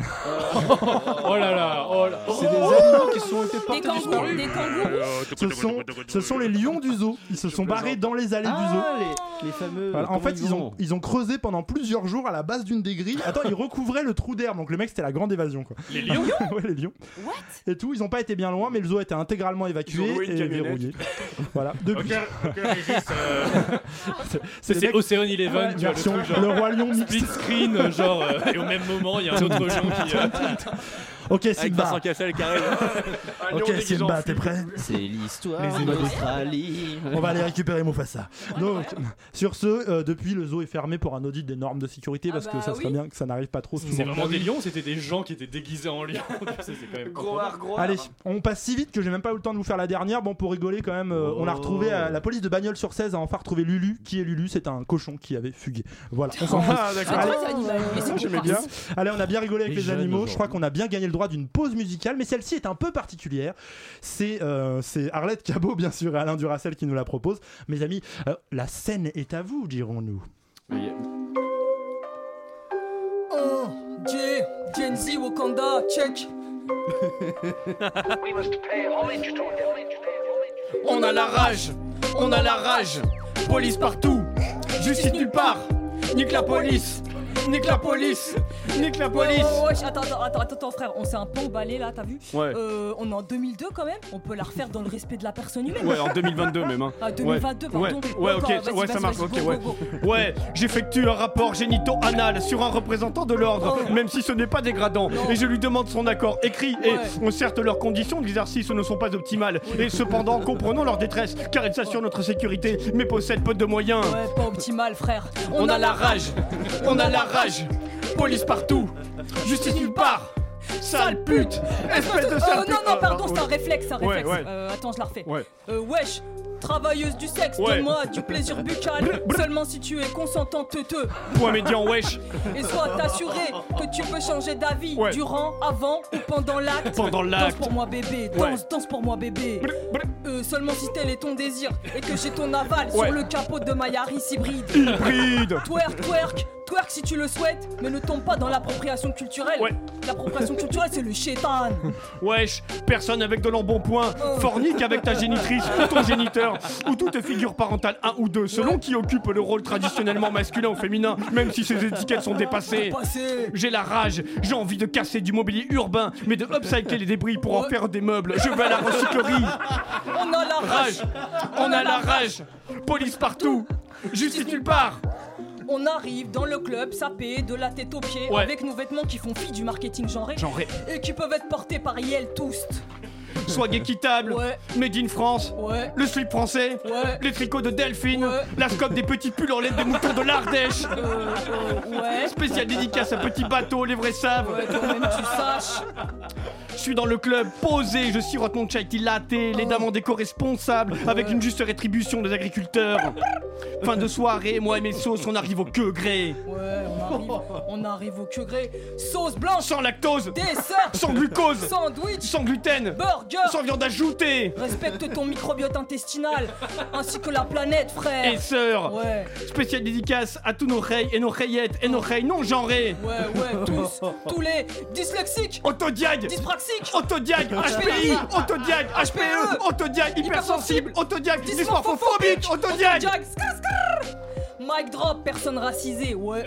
Oh là là, oh là. C'est des animaux qui sont été Des portés kangourous, disparus. des kangourous. Ce sont, ce sont les lions du zoo. Ils se sont barrés dans les allées du zoo. Ah, les, les fameux. Voilà, En fait, ils ont, vont ils ont creusé pendant plusieurs jours à la base d'une des grilles. Attends, ils <laughs> recouvraient le trou d'herbe. Donc le mec, c'était la grande évasion. Quoi. Les lions ouais, les lions. Et tout, ils n'ont pas été bien loin, mais le zoo a été intégralement évacué et. Verrouillé. <laughs> voilà. Depuis, euh, <laughs> c'est Océan Eleven, Ouais, tu vois, le version truc genre. le roi lion. Split screen, euh, genre, euh, <laughs> et au même moment, il y a un autre lion qui. Ok, Avec Simba. Vincent. Un lion Ok, Simba, <laughs> t'es prêt C'est l'histoire d'Australie. On va aller récupérer Mufasa. Donc, sur ce, euh, depuis, le zoo est fermé pour un audit des normes de sécurité Ah parce que bah ça serait oui. bien que ça n'arrive pas trop. C'est vraiment des lions, c'était des gens qui étaient déguisés en lions. <laughs> Tu sais, c'est quand même Gros pas art, gros art. Allez, on passe si vite que j'ai même pas eu le temps de vous faire la dernière. Bon, pour rigoler quand même, euh, on a retrouvé euh, la police de Bagnols sur 16 a enfin retrouvé Lulu. Qui est Lulu? C'est un cochon qui avait fugué. Voilà, on s'en fout. Ah, <laughs> voir. bien. Allez, on a bien rigolé avec Les les, animaux. Je crois qu'on a bien gagné le droit droit d'une pause musicale, mais celle-ci est un peu particulière. C'est euh, c'est Arlette Cabot, bien sûr, et Alain Duracel qui nous la propose. Mes amis, euh, la scène est à vous, dirons-nous. Oh, J, Gen Z, Wakanda, check. On a la rage, on a la rage. Police partout, justice nulle part. Nique la police, nique la police, nique la police. Oh, attends, attends, attends, attends, frère, on s'est un peu emballé là, t'as vu Ouais. Euh, on est en 2002 quand même, on peut la refaire dans le respect de la personne humaine. Ouais, en 2022 même. Hein. Ah, 2022, ouais. pardon. Ouais, ok, vas-y, ouais, ça marche, vas-y, ok, go, ouais. go, Ouais, j'effectue un rapport génito-anal sur un représentant de l'ordre, Oh. même si ce n'est pas dégradant, et je lui demande son accord écrit. Et on certes leurs conditions d'exercice ne sont pas optimales, et cependant comprenons leur détresse, car ils assurent notre sécurité, mais possèdent peu de moyens. Ouais, pas optimal, frère. On, a, la rage, on a la rage, police partout, justice nulle part. Sale pute, espèce de Euh, sale non, pute. non, pardon, Ah, c'est un réflexe, un réflexe. Euh, attends, je la refais. Euh, wesh, travailleuse du sexe, Ouais. donne-moi du plaisir buccal, seulement si tu es consentante teuteux. Point médian, wesh. Et sois assuré que tu peux changer d'avis Ouais. durant, avant ou pendant l'acte. Pendant l'acte. Danse pour moi, bébé, Ouais. danse, danse pour moi, bébé. Euh, seulement si tel est ton désir et que j'ai ton aval Ouais. sur le capot de ma Yaris hybride. Hybride. Twerk, twerk, twerk si tu le souhaites, mais ne tombe pas dans l'appropriation culturelle. Ouais. L'appropriation culturelle, c'est le chétan. <laughs> Wesh, personne avec de l'embonpoint, fornique avec ta génitrice ou ton géniteur, ou toute figure parentale, un ou deux, selon qui occupe le rôle traditionnellement masculin ou féminin, même si ces étiquettes sont dépassées. Passé. J'ai la rage, j'ai envie de casser du mobilier urbain, mais de upcycler les débris pour en faire des meubles. Je vais à la recyclerie. On a la rage. Rage, on a la rage, police partout, justice nulle part. On arrive dans le club sapé de la tête aux pieds Ouais. avec nos vêtements qui font fi du marketing genré. Genré. Et qui peuvent être portés par Yel Toast. Swag équitable, Ouais. made in France, Ouais. le slip français, Ouais. les tricots de Delphine, la scope des petits pulls en laine des moutons de l'Ardèche. Euh, euh. Spécial dédicace à petit bateau, les vrais savent. Ouais, toi-même tu saches. Je suis dans le club, posé, je sirote mon chai latte, les dames en déco responsables, avec une juste rétribution des agriculteurs. Fin de soirée, moi et mes sauces, on arrive au que gré. Ouais, on arrive, on arrive au que gré. Sauce blanche, Sans lactose, dessert, sans glucose, sandwich, sans gluten, burger. sans viande ajoutée. Respecte ton microbiote intestinal, ainsi que la planète, frère. Et sœur, Ouais, spécial dédicace à tous nos reilles et nos rayettes et nos reilles non genrées. ouais, ouais, tous, tous les dyslexiques, Autodiag, dyspraxiques, Autodiag, HPI, Autodiag, HPE, Autodiag, hypersensible, Autodiag, dysmorphophobique, Autodiag. Mic drop, personne racisée, ouais.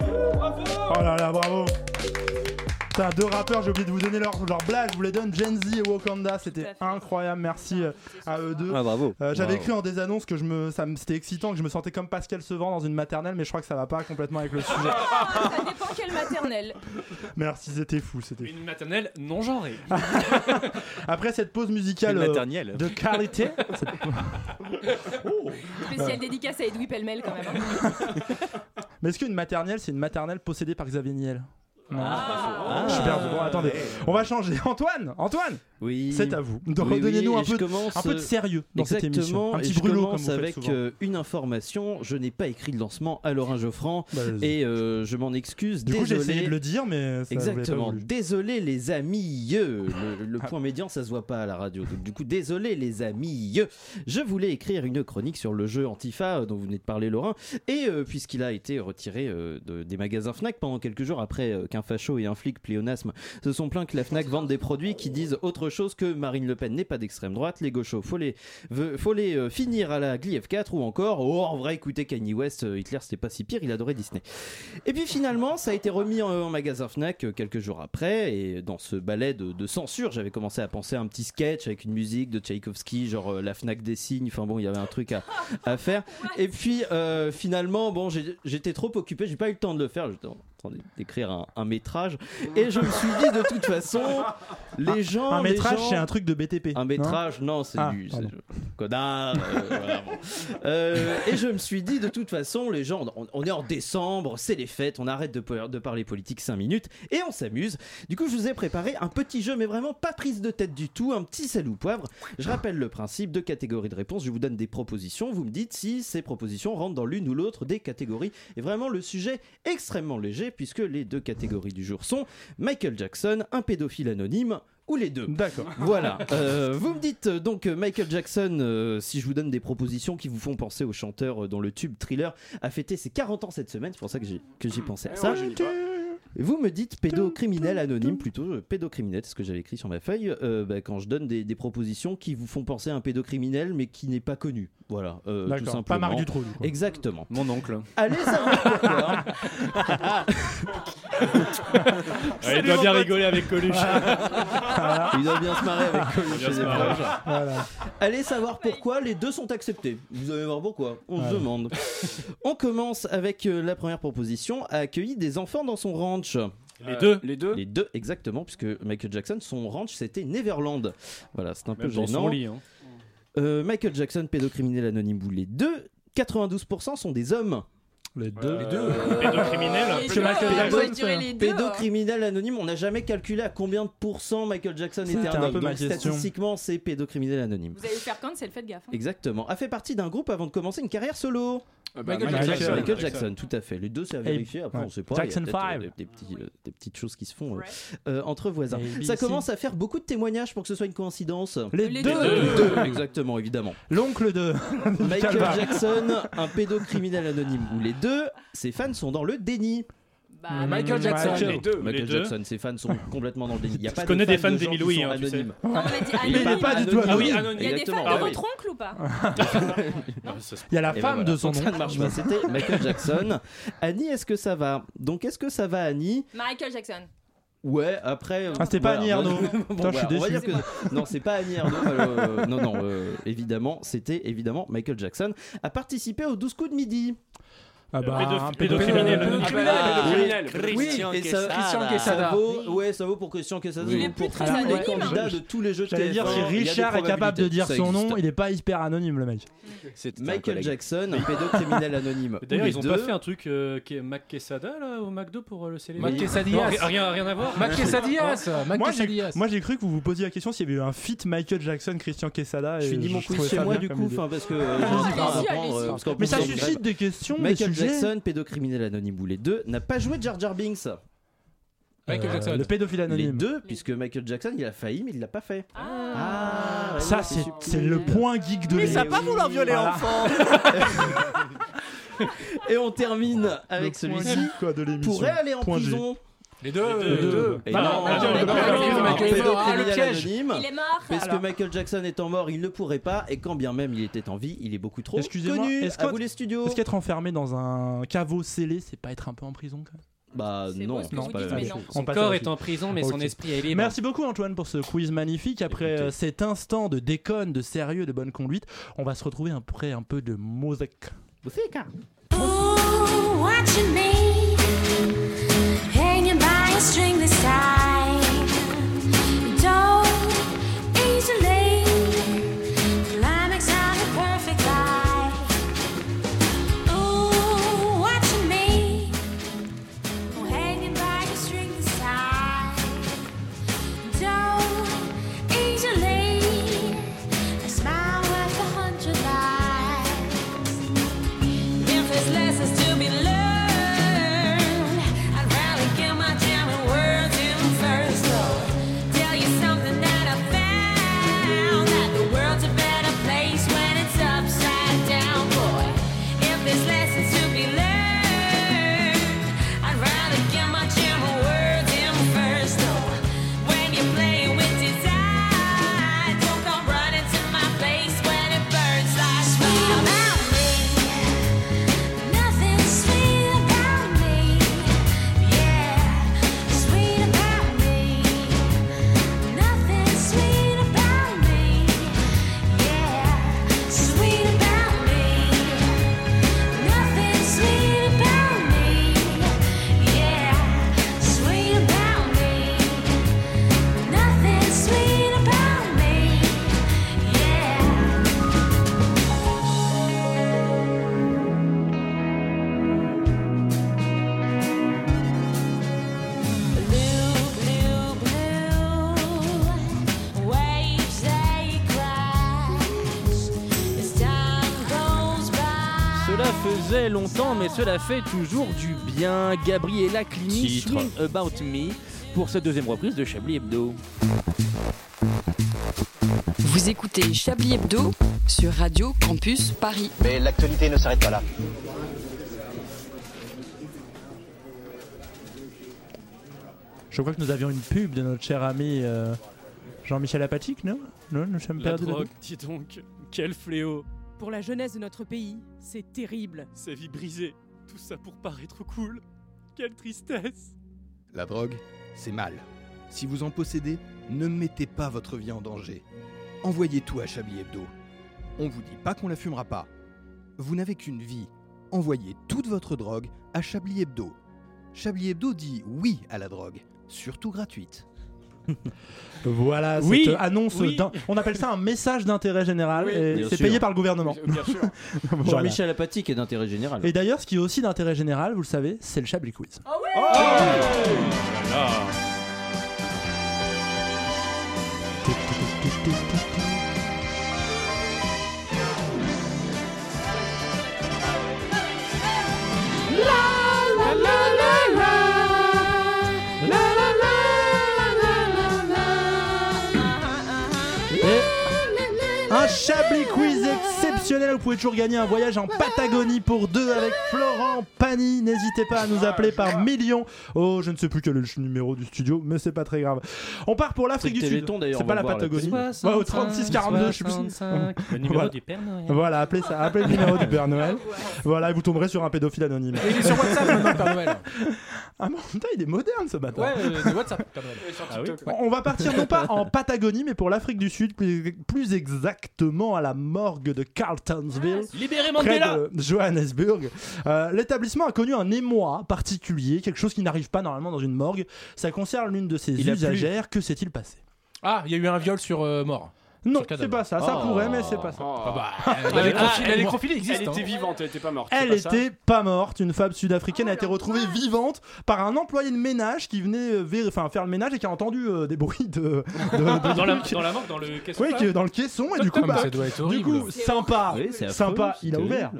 Oh là là, bravo Putain, deux rappeurs, j'ai oublié de vous donner leur, leur blague, je vous les donne, Gen Z et Wakanda, c'était incroyable, merci euh, à eux deux. Ah, bravo. Euh, J'avais écrit en des annonces que je me, ça me- c'était excitant, que je me sentais comme Pascal Sevran dans une maternelle, mais je crois que ça va pas complètement avec le sujet. Ah, ça dépend quelle maternelle. Merci, c'était fou, c'était fou. Une maternelle non genrée. <laughs> Après cette pause musicale Une euh, de qualité, <laughs> cette- Spécial dédicace à Edoui Pellemel quand même. hein. mais est-ce qu'une maternelle, c'est une maternelle possédée par Xavier Niel? Non. Ah. Je suis perdu. Bon, attendez, on va changer. Antoine, Antoine, Oui. c'est à vous. Donc, Oui, Donnez-nous oui, un, peu de- commence, un peu de sérieux dans cette émission. Un et petit je brûlot, comme commence avec euh, une information. Je n'ai pas écrit le lancement à Laurent Geoffrand Bah, et euh, je m'en excuse. Du coup, j'ai Désolé. essayé de le dire, mais ça, pas Exactement. Désolé les amis. Le, le point médian, ça se voit pas à la radio. Donc du coup, désolé les amis. Je voulais écrire une chronique sur le jeu Antifa euh, dont vous venez de parler, Laurent. Et euh, puisqu'il a été retiré euh, de- des magasins Fnac pendant quelques jours après euh, qu'un facho et un flic pléonasme se sont plaints que la Fnac vende des produits qui disent autre chose que Marine Le Pen n'est pas d'extrême droite. Les gauchos, faut les, faut les euh, finir à la Gli F4 ou encore, oh en vrai, écoutez Kanye West, euh, Hitler c'était pas si pire, il adorait Disney. Et puis finalement, ça a été remis en, magasin Fnac euh, quelques jours après. Et dans ce ballet de, censure, j'avais commencé à penser à un petit sketch avec une musique de Tchaïkovski, genre la Fnac des signes. Enfin bon, il y avait un truc à, faire. Et puis finalement, bon, j'étais trop occupé, j'ai pas eu le temps de le faire. J'étais en train d'écrire un, un métrage. Et je me suis dit, de toute façon, les gens. Un métrage, c'est un truc de BTP. un métrage, non, c'est Ah, du connard. euh, voilà, bon. Euh, et je me suis dit, de toute façon, les gens, on, on est en décembre, c'est les fêtes, on arrête de, de parler politique 5 minutes et on s'amuse. Du coup, je vous ai préparé un petit jeu, mais vraiment pas prise de tête du tout, un petit sel ou poivre. Je rappelle le principe de catégorie de réponse. Je vous donne des propositions, vous me dites si ces propositions rentrent dans l'une ou l'autre des catégories. Et vraiment, le sujet extrêmement léger. Puisque les deux catégories du jour sont Michael Jackson, un pédophile anonyme ou les deux. D'accord. <laughs> Voilà. Euh, vous me dites euh, donc euh, Michael Jackson, euh, si je vous donne des propositions qui vous font penser au chanteur dont le tube Thriller a fêté ses 40 ans cette semaine, c'est pour ça que j'ai que j'ai pensé à ça. Vous me dites pédocriminel anonyme, plutôt euh, pédocriminel, c'est ce que j'avais écrit sur ma feuille, euh, bah, quand je donne des, des propositions qui vous font penser à un pédocriminel mais qui n'est pas connu. Voilà, euh, tout D'accord, pas simplement. Marc Dutroux, du coup. Exactement. Mon oncle. Allez savoir pourquoi. <laughs> <laughs> Ouais, il doit bien rigoler avec Coluche. <laughs> Il doit bien se marrer avec Coluche et des. Allez savoir pourquoi les deux sont acceptés. Vous allez voir pourquoi. On se demande. On commence avec euh, la première proposition a accueilli des enfants dans son ranch. Les deux. Les deux Les deux, exactement, puisque Michael Jackson, son ranch, c'était Neverland. Voilà, c'est un peu Même gênant. son lit. hein. Euh, Michael Jackson, pédocriminel anonyme, ou les deux 92% sont des hommes. Les deux. Les deux. Pédocriminel. Les que deux, Michael euh, Jackson, dirais les deux. Pédocriminel anonyme, on n'a jamais calculé à combien de pourcents Michael Jackson était un peu Donc, statistiquement, c'est pédocriminel anonyme. Vous allez faire cancel, faites gaffe. hein. Exactement. A fait partie d'un groupe avant de commencer une carrière solo. Ah bah, Michael Michael Jackson. Michael Jackson, tout à fait. Les deux, c'est à vérifier. Après, ouais. on sait pas. Jackson il y a peut-être, Five. euh, des, petits, euh, des petites choses qui se font euh, Ouais. euh, entre voisins. Ça commence à faire beaucoup de témoignages pour que ce soit une coïncidence. Les, Les deux. deux. Les deux, exactement, évidemment. L'oncle de. Michael. Jackson, un pédocriminel anonyme ou les deux, ses fans sont dans le déni. Bah, Michael Jackson. Michael. Les deux. Michael les deux. Jackson, ses fans sont <laughs> complètement dans le déni. Il y a pas Je connais de des fans de d'Emile gens Louis, qui sont hein, tu sais. anonymes. non, on a dit Il est pas du tout Ah oui, anonyme. anonyme. Il y a des Exactement. fans Ah de oui. votre oncle ou pas <laughs> <laughs> Il y a la Et ben femme voilà, de son ça nom. ne marche pas. C'était Michael Jackson. Annie, est-ce que ça va? Donc, est-ce que ça va, Annie? Michael Jackson. Ouais, après. euh, Ah, c'était pas Annie Ernaux. Putain, je suis voilà, on va déçu. dire que non, c'est pas Annie Ernaux. euh, non, non, euh, évidemment, c'était évidemment Michael Jackson a participé aux 12 coups de midi. Ah bah, un pédocriminel. Ah, Pédocriminel. Oui, et ça, Christian ça Quesada. vaut, ouais, ça vaut pour Christian Quesada, Il est plus pour très tous les anonyme. candidats de tous les jeux de J'allais dire, TF1, si Richard est capable de dire son nom, il est pas hyper anonyme, le mec. C'est Michael. Jackson, un pédocriminel anonyme. D'ailleurs, ils ont pas fait un truc euh, qui est Mac Quesada là au McDo pour euh, le célébrer Mac ri- rien, rien à voir. Mac <laughs> Quesadillas. Mac Moi j'ai, cru que vous vous posiez la question s'il y avait eu un feat Michael Jackson Christian Quesada. Je finis mon quiz chez moi du coup, parce que euh, euh, Mais ça suscite des questions. Jackson, pédocriminel anonyme ou les deux, n'a pas joué Jar Jar Binks. Michael Euh, Jackson. Le pédophile Les anonyme. deux, puisque Michael Jackson il a failli mais il l'a pas fait. Ah. Ah, ouais, Ça c'est, le point geek de Mais ça pas vouloir violer Voilà. l'enfant <laughs> Et on termine avec celui-ci. geek, quoi, de l'émission. Pourrait aller en Point G. prison. Les deux. Les deux. Et Bah, non, non, non, le piège. Il est mort. Parce alors. que Michael Jackson étant mort, il ne pourrait pas, et quand bien même il était en vie, il est beaucoup trop Excusez-moi, connu. est-ce à vous les studios. Est-ce qu'être enfermé dans un caveau scellé, c'est pas être un peu en prison quand même? Bah C'est non, c'est pas dites, la non. Son corps est en prison, mais son Ok. esprit est libre. Merci beaucoup Antoine pour ce quiz magnifique. Après Écoutez. euh, cet instant de déconne, de sérieux, de bonne conduite, on va se retrouver après un peu de musique. By a string this time. Mais cela fait toujours du bien. Gabriella Clini, Titre. Swing About Me, pour cette deuxième reprise de Chablis Hebdo. Vous écoutez Chablis Hebdo sur Radio Campus Paris. Mais l'actualité ne s'arrête pas là. Je crois que nous avions une pub de notre cher ami euh, Jean-Michel Apatique, non? Non, nous sommes La perdus. drogue, dis donc, quel fléau. Pour la jeunesse de notre pays, c'est terrible. Sa vie brisée, tout ça pour paraître cool. Quelle tristesse. La drogue, c'est mal. Si vous en possédez, ne mettez pas votre vie en danger. Envoyez tout à Chablis Hebdo. On vous dit pas qu'on la fumera pas. Vous n'avez qu'une vie. Envoyez toute votre drogue à Chablis Hebdo. Chablis Hebdo dit oui à la drogue, surtout gratuite. Voilà, Oui, cette annonce. oui. On appelle ça un message d'intérêt général Oui, et c'est sûr. payé par le gouvernement. Bien sûr. <laughs> Voilà. Jean-Michel Apathy est d'intérêt général. Et d'ailleurs, ce qui est aussi d'intérêt général, vous le savez, c'est le Chablis Quiz. Et exceptionnel. Vous pouvez toujours gagner un voyage en Patagonie pour deux avec Florent Pagny. N'hésitez pas à nous appeler par millions. Oh, je ne sais plus quel est le numéro du studio, mais c'est pas très grave. On part pour l'Afrique du Sud. C'est pas va la Patagonie. Ouais, au 36 42, je sais plus. 65. Le numéro Voilà. du Père Noël. Voilà, appelez ça, appelez le numéro du Père <laughs> Noël. Voilà, et vous tomberez sur un pédophile anonyme. Et il est sur WhatsApp maintenant, le Père Noël. <laughs> Ah, mais putain, il est moderne ce bâtard. Ouais, euh, WhatsApp, Père Noël. Ah oui On va partir non <laughs> pas en Patagonie, mais pour l'Afrique du Sud, plus, plus exactement à la morgue de Carltonsville. Libérez près Mandela de Johannesburg. Euh, L'établissement a connu un émoi particulier, quelque chose qui n'arrive pas normalement dans une morgue. Ça concerne l'une de ses Il a plu. usagères. Que s'est-il passé? Ah, il y a eu un viol sur euh, mort. Non, c'est pas ça. Ça Oh. pourrait, mais c'est pas ça. Ah bah, la nécrophilie- la nécrophilie existe. Elle hein. était vivante, elle était pas morte. Elle était pas morte. Une femme sud-africaine Oh a été retrouvée vivante par un employé de ménage qui venait euh, faire le ménage et qui a entendu euh, des bruits de. de- de- <laughs> Dans la, dans la morgue, dans le caisson. Oui, dans le caisson et du coup, Ah, bah, ça doit être du coup, sympa, Oui, c'est affreux, sympa, il a ouvert.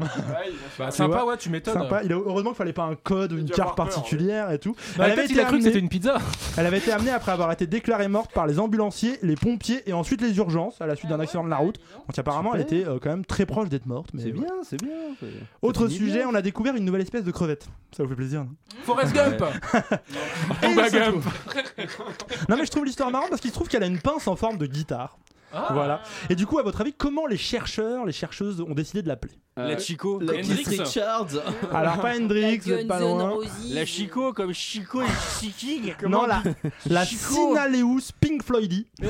Bah, sympa, ouais, tu m'étonnes. Heureusement qu'il fallait pas un code ou une carte particulière et tout. Bah, peut-être il a cru que amenée- c'était une pizza. Elle avait été amenée après avoir été déclarée morte par les ambulanciers, les pompiers et ensuite les urgences à la suite d'un accident de la route. Donc apparemment, elle était euh, quand même très proche d'être morte. mais C'est bien, c'est bien. Autre sujet, bien. on a découvert une nouvelle espèce de crevette. Ça vous fait plaisir, non? Forrest Gump Booba <laughs> Gump. Non mais je trouve l'histoire marrante parce qu'il se trouve qu'elle a une pince en forme de guitare. Ah. Voilà. Et du coup, à votre avis, comment les chercheurs, les chercheuses ont décidé de l'appeler? La Chico. La Hendrix. Keith Richards. Alors pas Hendrix, vous êtes pas loin. La Chico comme Chico et Chiking. <laughs> Non, la, la. Sinaleus Pink Floydi. Ah,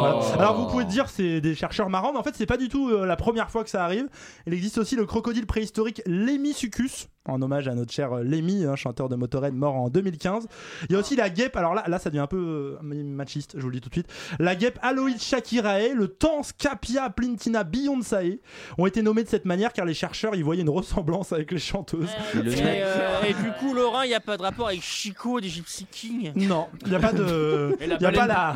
Voilà. Alors vous pouvez dire c'est des chercheurs marrants, mais en fait c'est pas du tout euh, la première fois que ça arrive. Il existe aussi le crocodile préhistorique Lemisucus, en hommage à notre cher euh, Lemmy, un chanteur de Motorhead mort en 2015. Il y a aussi la guêpe, alors là, là ça devient un peu euh, machiste, je vous le dis tout de suite. La guêpe Aloïd Shakirae, le Tans Capia Plintina Beyoncé ont été nommés de cette manière car les chercheurs y voyaient une ressemblance avec les chanteuses. Et, euh, et du coup, Laurent, il n'y a pas de rapport avec Chico des Gypsy King Non, il n'y a pas de. Il y a pas la.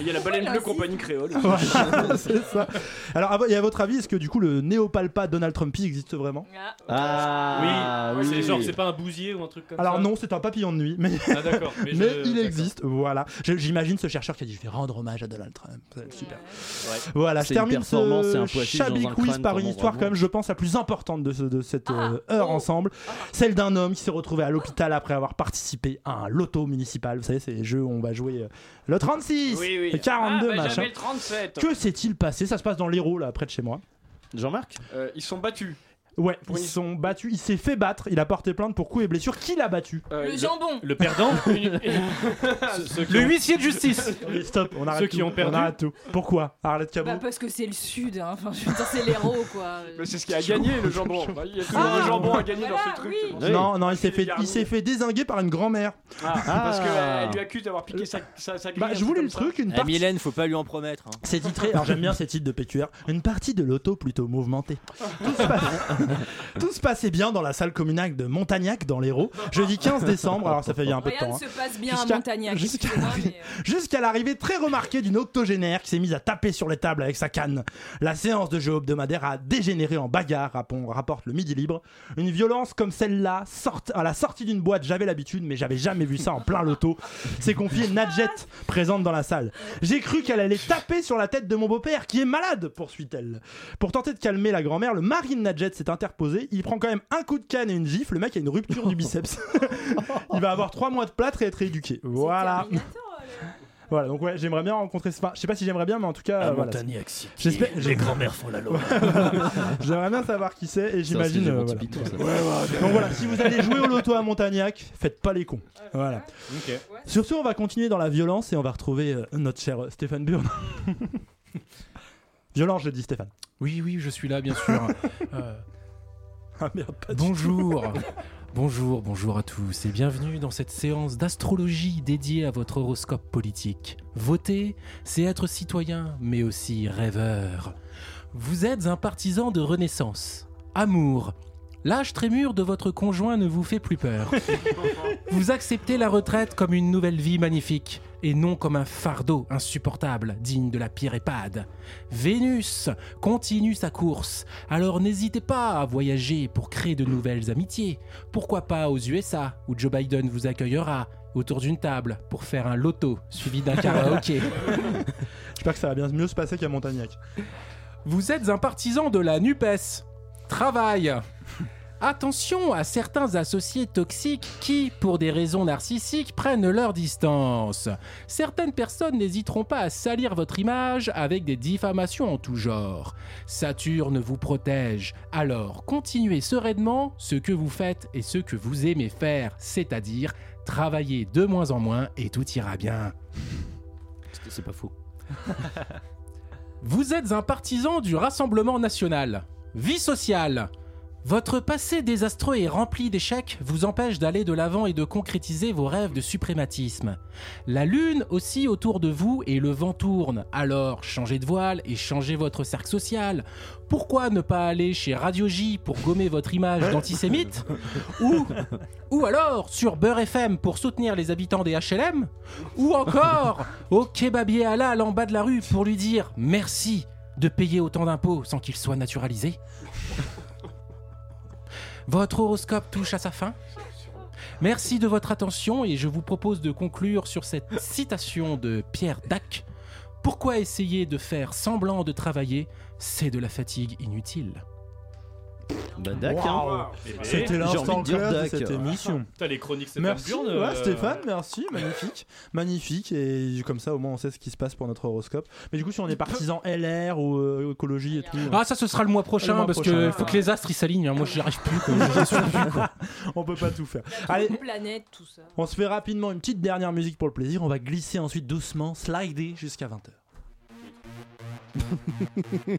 Il y a la baleine bleue compagnie créole. <laughs> Voilà, c'est ça. Alors, à vo- et à votre avis, est-ce que du coup le néopalpa Donald Trumpy existe vraiment? Ah, oui, oui. c'est genre, c'est pas un bousier ou un truc comme Alors ça non, c'est un papillon de nuit, mais, Ah, d'accord, mais <laughs> mais, je- il existe. Voilà. J'imagine ce chercheur qui a dit je vais rendre hommage à Donald Trump. Ça va être super. Voilà, je termine ce un quiz par une vraiment, histoire bravo. quand même, je pense, la plus importante de, ce- de cette euh, heure ensemble. Celle d'un homme qui s'est retrouvé à l'hôpital après avoir participé à un loto municipal. Vous savez, c'est les jeux où on va jouer euh, le 36, Oui, oui. le 42, Ah, bah, machin. j'avais le 37. Que s'est-il passé? Ça se passe dans l'Hérault, là, près de chez moi. Jean-Marc? Euh, ils sont battus. Ouais, ils une- sont battus. Il s'est fait battre. Il a porté plainte pour coups et blessures. Qui l'a battu Euh, Le jambon. Le perdant <laughs> Ceux- ceux qui Le ont- huissier de justice <laughs> Allez, Stop, on arrête Ceux qui ont perdu. On arrête tout. Pourquoi Arlette Cabot Bah parce que c'est le sud, hein. enfin je veux dire c'est l'héros quoi. <laughs> Mais c'est ce qui a gagné le jambon. Bah, Il y a toujours Ah, le jambon à gagner dans voilà, ce truc. oui. c'est. Non, non, il s'est fait, il s'est fait désinguer par une grand-mère. Ah, Ah. parce qu'elle lui accuse d'avoir piqué sa, sa, sa grille, Bah, je voulais comme le ça. truc, une Eh, partie. Mylène, faut pas lui en promettre. hein. C'est titré, alors j'aime bien ces titres de PQR, une partie de l'auto plutôt mouvementée. Tout se passe, <laughs> Tout se passait bien dans la salle communale de Montagnac dans l'Hérault, jeudi 15 décembre, alors ça fait bien un peu de Rien temps. ne hein. se passe bien à Jusqu'à- Montagnac. jusqu'à excusez-moi, l'arrivée- mais, euh, Jusqu'à l'arrivée très remarquée d'une octogénaire qui s'est mise à taper sur les tables avec sa canne. La séance de jeu hebdomadaire a dégénéré en bagarre, rappon- rapporte le Midi Libre. Une violence comme celle-là, sorte- à la sortie d'une boîte, j'avais l'habitude, mais j'avais jamais vu ça en plein loto. C'est confié Nadjet, présente dans la salle. J'ai cru qu'elle allait taper sur la tête de mon beau-père, qui est malade, poursuit-elle. Pour tenter de calmer la grand-mère, le mari de Nadjet s'est interposé. Il prend quand même un coup de canne et une gifle. Le mec a une rupture du biceps. <laughs> Il va avoir trois mois de plâtre et être rééduqué. Voilà. Voilà, donc ouais, j'aimerais bien rencontrer. Enfin, je sais pas si j'aimerais bien, mais en tout cas. À euh, voilà. J'espère. Les grands-mères font la loi. <laughs> j'aimerais bien savoir qui c'est et j'imagine. euh, voilà. Ouais, ouais. Donc voilà, si vous allez jouer au loto à Montagnac, faites pas les cons. Voilà. Sur ce, on va continuer dans la violence et on va retrouver euh, notre cher euh, Stéphane Burn. <laughs> Violence, je dis Stéphane. Oui, oui, je suis là, bien sûr. <laughs> Ah merde, pas du bonjour. <laughs> Bonjour, bonjour à tous et bienvenue dans cette séance d'astrologie dédiée à votre horoscope politique. Voter, c'est être citoyen, mais aussi rêveur. Vous êtes un partisan de renaissance. Amour. L'âge très mûr de votre conjoint ne vous fait plus peur. <laughs> Vous acceptez la retraite comme une nouvelle vie magnifique et non comme un fardeau insupportable digne de la pire EHPAD. Vénus continue sa course, alors n'hésitez pas à voyager pour créer de nouvelles amitiés. Pourquoi pas aux USA où Joe Biden vous accueillera autour d'une table pour faire un loto suivi d'un karaoké. <laughs> J'espère que ça va bien mieux se passer qu'à Montagnac. Vous êtes un partisan de la NUPES. Travail. Attention à certains associés toxiques qui, pour des raisons narcissiques, prennent leur distance. Certaines personnes n'hésiteront pas à salir votre image avec des diffamations en tout genre. Saturne vous protège, alors continuez sereinement ce que vous faites et ce que vous aimez faire, c'est-à-dire travailler de moins en moins et tout ira bien. C'est pas faux? <laughs> Vous êtes un partisan du Rassemblement national. Vie sociale. Votre passé désastreux et rempli d'échecs vous empêche d'aller de l'avant et de concrétiser vos rêves de suprématisme. La lune aussi autour de vous et le vent tourne, alors changez de voile et changez votre cercle social. Pourquoi ne pas aller chez Radio J pour gommer votre image d'antisémite Ou, alors sur Beurre FM pour soutenir les habitants des HLM Ou encore au kebabier halal en bas de la rue pour lui dire merci de payer autant d'impôts sans qu'il soit naturalisé? Votre horoscope touche à sa fin. Merci de votre attention et je vous propose de conclure sur cette citation de Pierre Dac. Pourquoi essayer de faire semblant de travailler? C'est de la fatigue inutile. Bah, Waouh. hein. C'était J'ai l'instant envie de dire clair de Dac. cette émission. Putain, les chroniques Stéphane Merci, Burn, ouais, euh, Stéphane, merci, magnifique, magnifique. Et comme ça, au moins, on sait ce qui se passe pour notre horoscope. Mais du coup, si on est partisan LR ou euh, écologie et tout. Ah, ça, ce sera le mois prochain Le mois parce prochain. qu'il faut que les astres ils s'alignent. hein. Moi, j'y arrive plus. quoi. J'y suis plus, quoi. <laughs> on peut pas tout faire. Allez, planète, tout ça. on se fait rapidement une petite dernière musique pour le plaisir. On va glisser ensuite doucement, slider jusqu'à 20h. <laughs>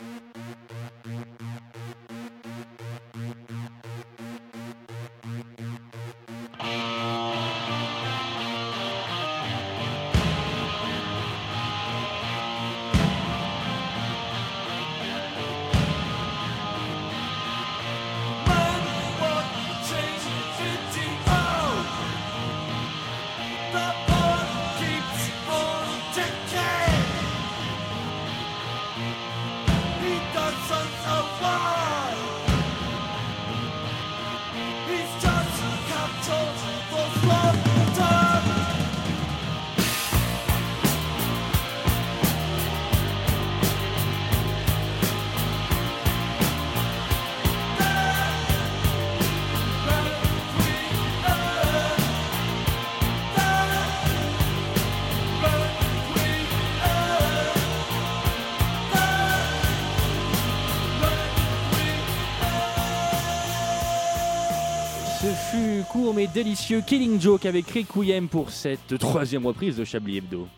délicieux Killing Joke avec Requiem pour cette troisième reprise de Chablis Hebdo.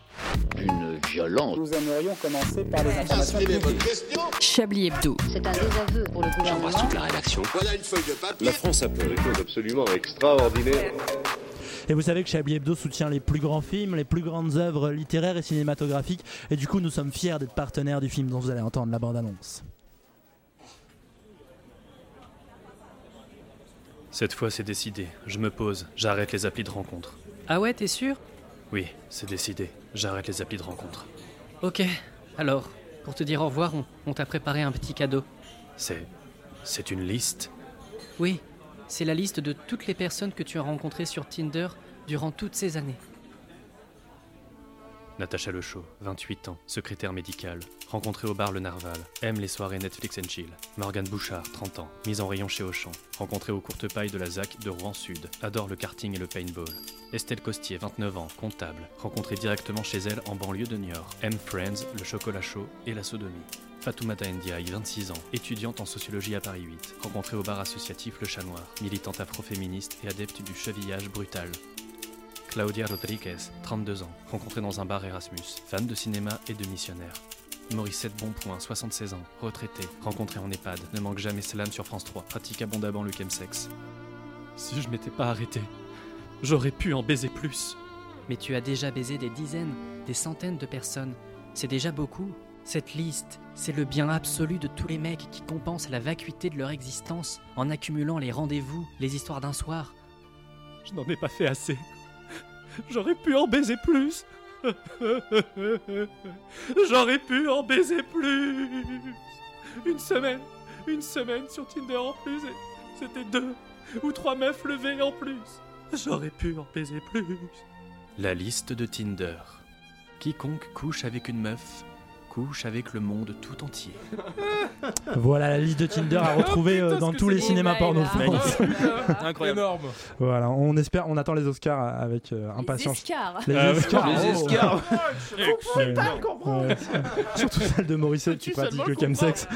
Une violence. Nous aimerions commencer par les informations Chablis Hebdo. C'est un désaveu pour le gouvernement. la rédaction. Voilà une feuille de papier. La France a fait des choses absolument extraordinaires. Et vous savez que Chablis Hebdo soutient les plus grands films, les plus grandes œuvres littéraires et cinématographiques. Et du coup, nous sommes fiers d'être partenaires du film dont vous allez entendre la bande-annonce. Cette fois, c'est décidé. Je me pose, j'arrête les applis de rencontre. Ah ouais, t'es sûr? Oui, c'est décidé. J'arrête les applis de rencontre. Ok. Alors, pour te dire au revoir, on, on t'a préparé un petit cadeau. C'est. C'est une liste? Oui, c'est la liste de toutes les personnes que tu as rencontrées sur Tinder durant toutes ces années. Natacha Le Chaud, 28 ans, secrétaire médicale, rencontrée au bar Le Narval, aime les soirées Netflix and chill. Morgane Bouchard, 30 ans, mise en rayon chez Auchan, rencontrée au courte paille de la ZAC de Rouen Sud, adore le karting et le paintball. Estelle Costier, 29 ans, comptable, rencontrée directement chez elle en banlieue de Niort, aime Friends, le chocolat chaud et la sodomie. Fatoumata Ndiaye, 26 ans, étudiante en sociologie à Paris 8, rencontrée au bar associatif Le Chat Noir, militante afroféministe et adepte du chevillage brutal. Claudia Rodriguez, 32 ans, rencontrée dans un bar Erasmus, fan de cinéma et de missionnaire. Mauricette Bonpoint, 76 ans, retraitée, rencontrée en EHPAD, ne manque jamais slam sur France 3, pratique abondamment le chemsex. Si je m'étais pas arrêté, j'aurais pu en baiser plus. Mais tu as déjà baisé des dizaines, des centaines de personnes. C'est déjà beaucoup. Cette liste, c'est le bien absolu de tous les mecs qui compensent la vacuité de leur existence en accumulant les rendez-vous, les histoires d'un soir. Je n'en ai pas fait assez. J'aurais pu en baiser plus. <laughs> J'aurais pu en baiser plus. Une semaine, une semaine sur Tinder en plus. et C'était deux ou trois meufs levées en plus. J'aurais pu en baiser plus. La liste de Tinder. Quiconque couche avec une meuf couche avec le monde tout entier. <laughs> Voilà la liste de Tinder à retrouver euh, dans tous les cinémas porno France. <laughs> Incroyable. Énorme. Voilà, on espère, on attend les Oscars avec euh, impatience. Les Ah. Oscars. Les oh. <laughs> Ouais. Ouais. Surtout celle de Morissette qui pratique le chemsex.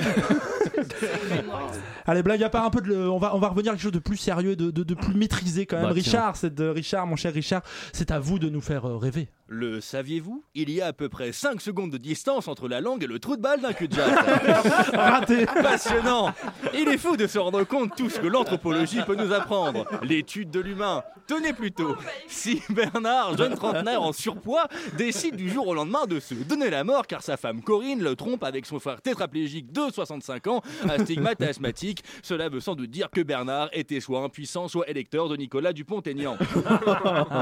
Allez, blague à part un peu, de le- on, va, on va revenir à quelque chose de plus sérieux, de, de- de plus maîtrisé quand même. Bah, Richard, c'est de Richard, mon cher Richard, c'est à vous de nous faire euh, rêver. Le saviez-vous? Il y a à peu près 5 secondes de distance entre la langue et le trou de balle d'un cul de jatte. <laughs> Raté Passionnant Il est fou de se rendre compte tout ce que l'anthropologie peut nous apprendre. L'étude de l'humain. Tenez plutôt, si Bernard, jeune trentenaire en surpoids, décide du jour au lendemain de se donner la mort car sa femme Corinne le trompe avec son frère tétraplégique de 65 ans, astigmate et asthmatique, cela veut sans doute dire que Bernard était soit impuissant, soit électeur de Nicolas Dupont-Aignan.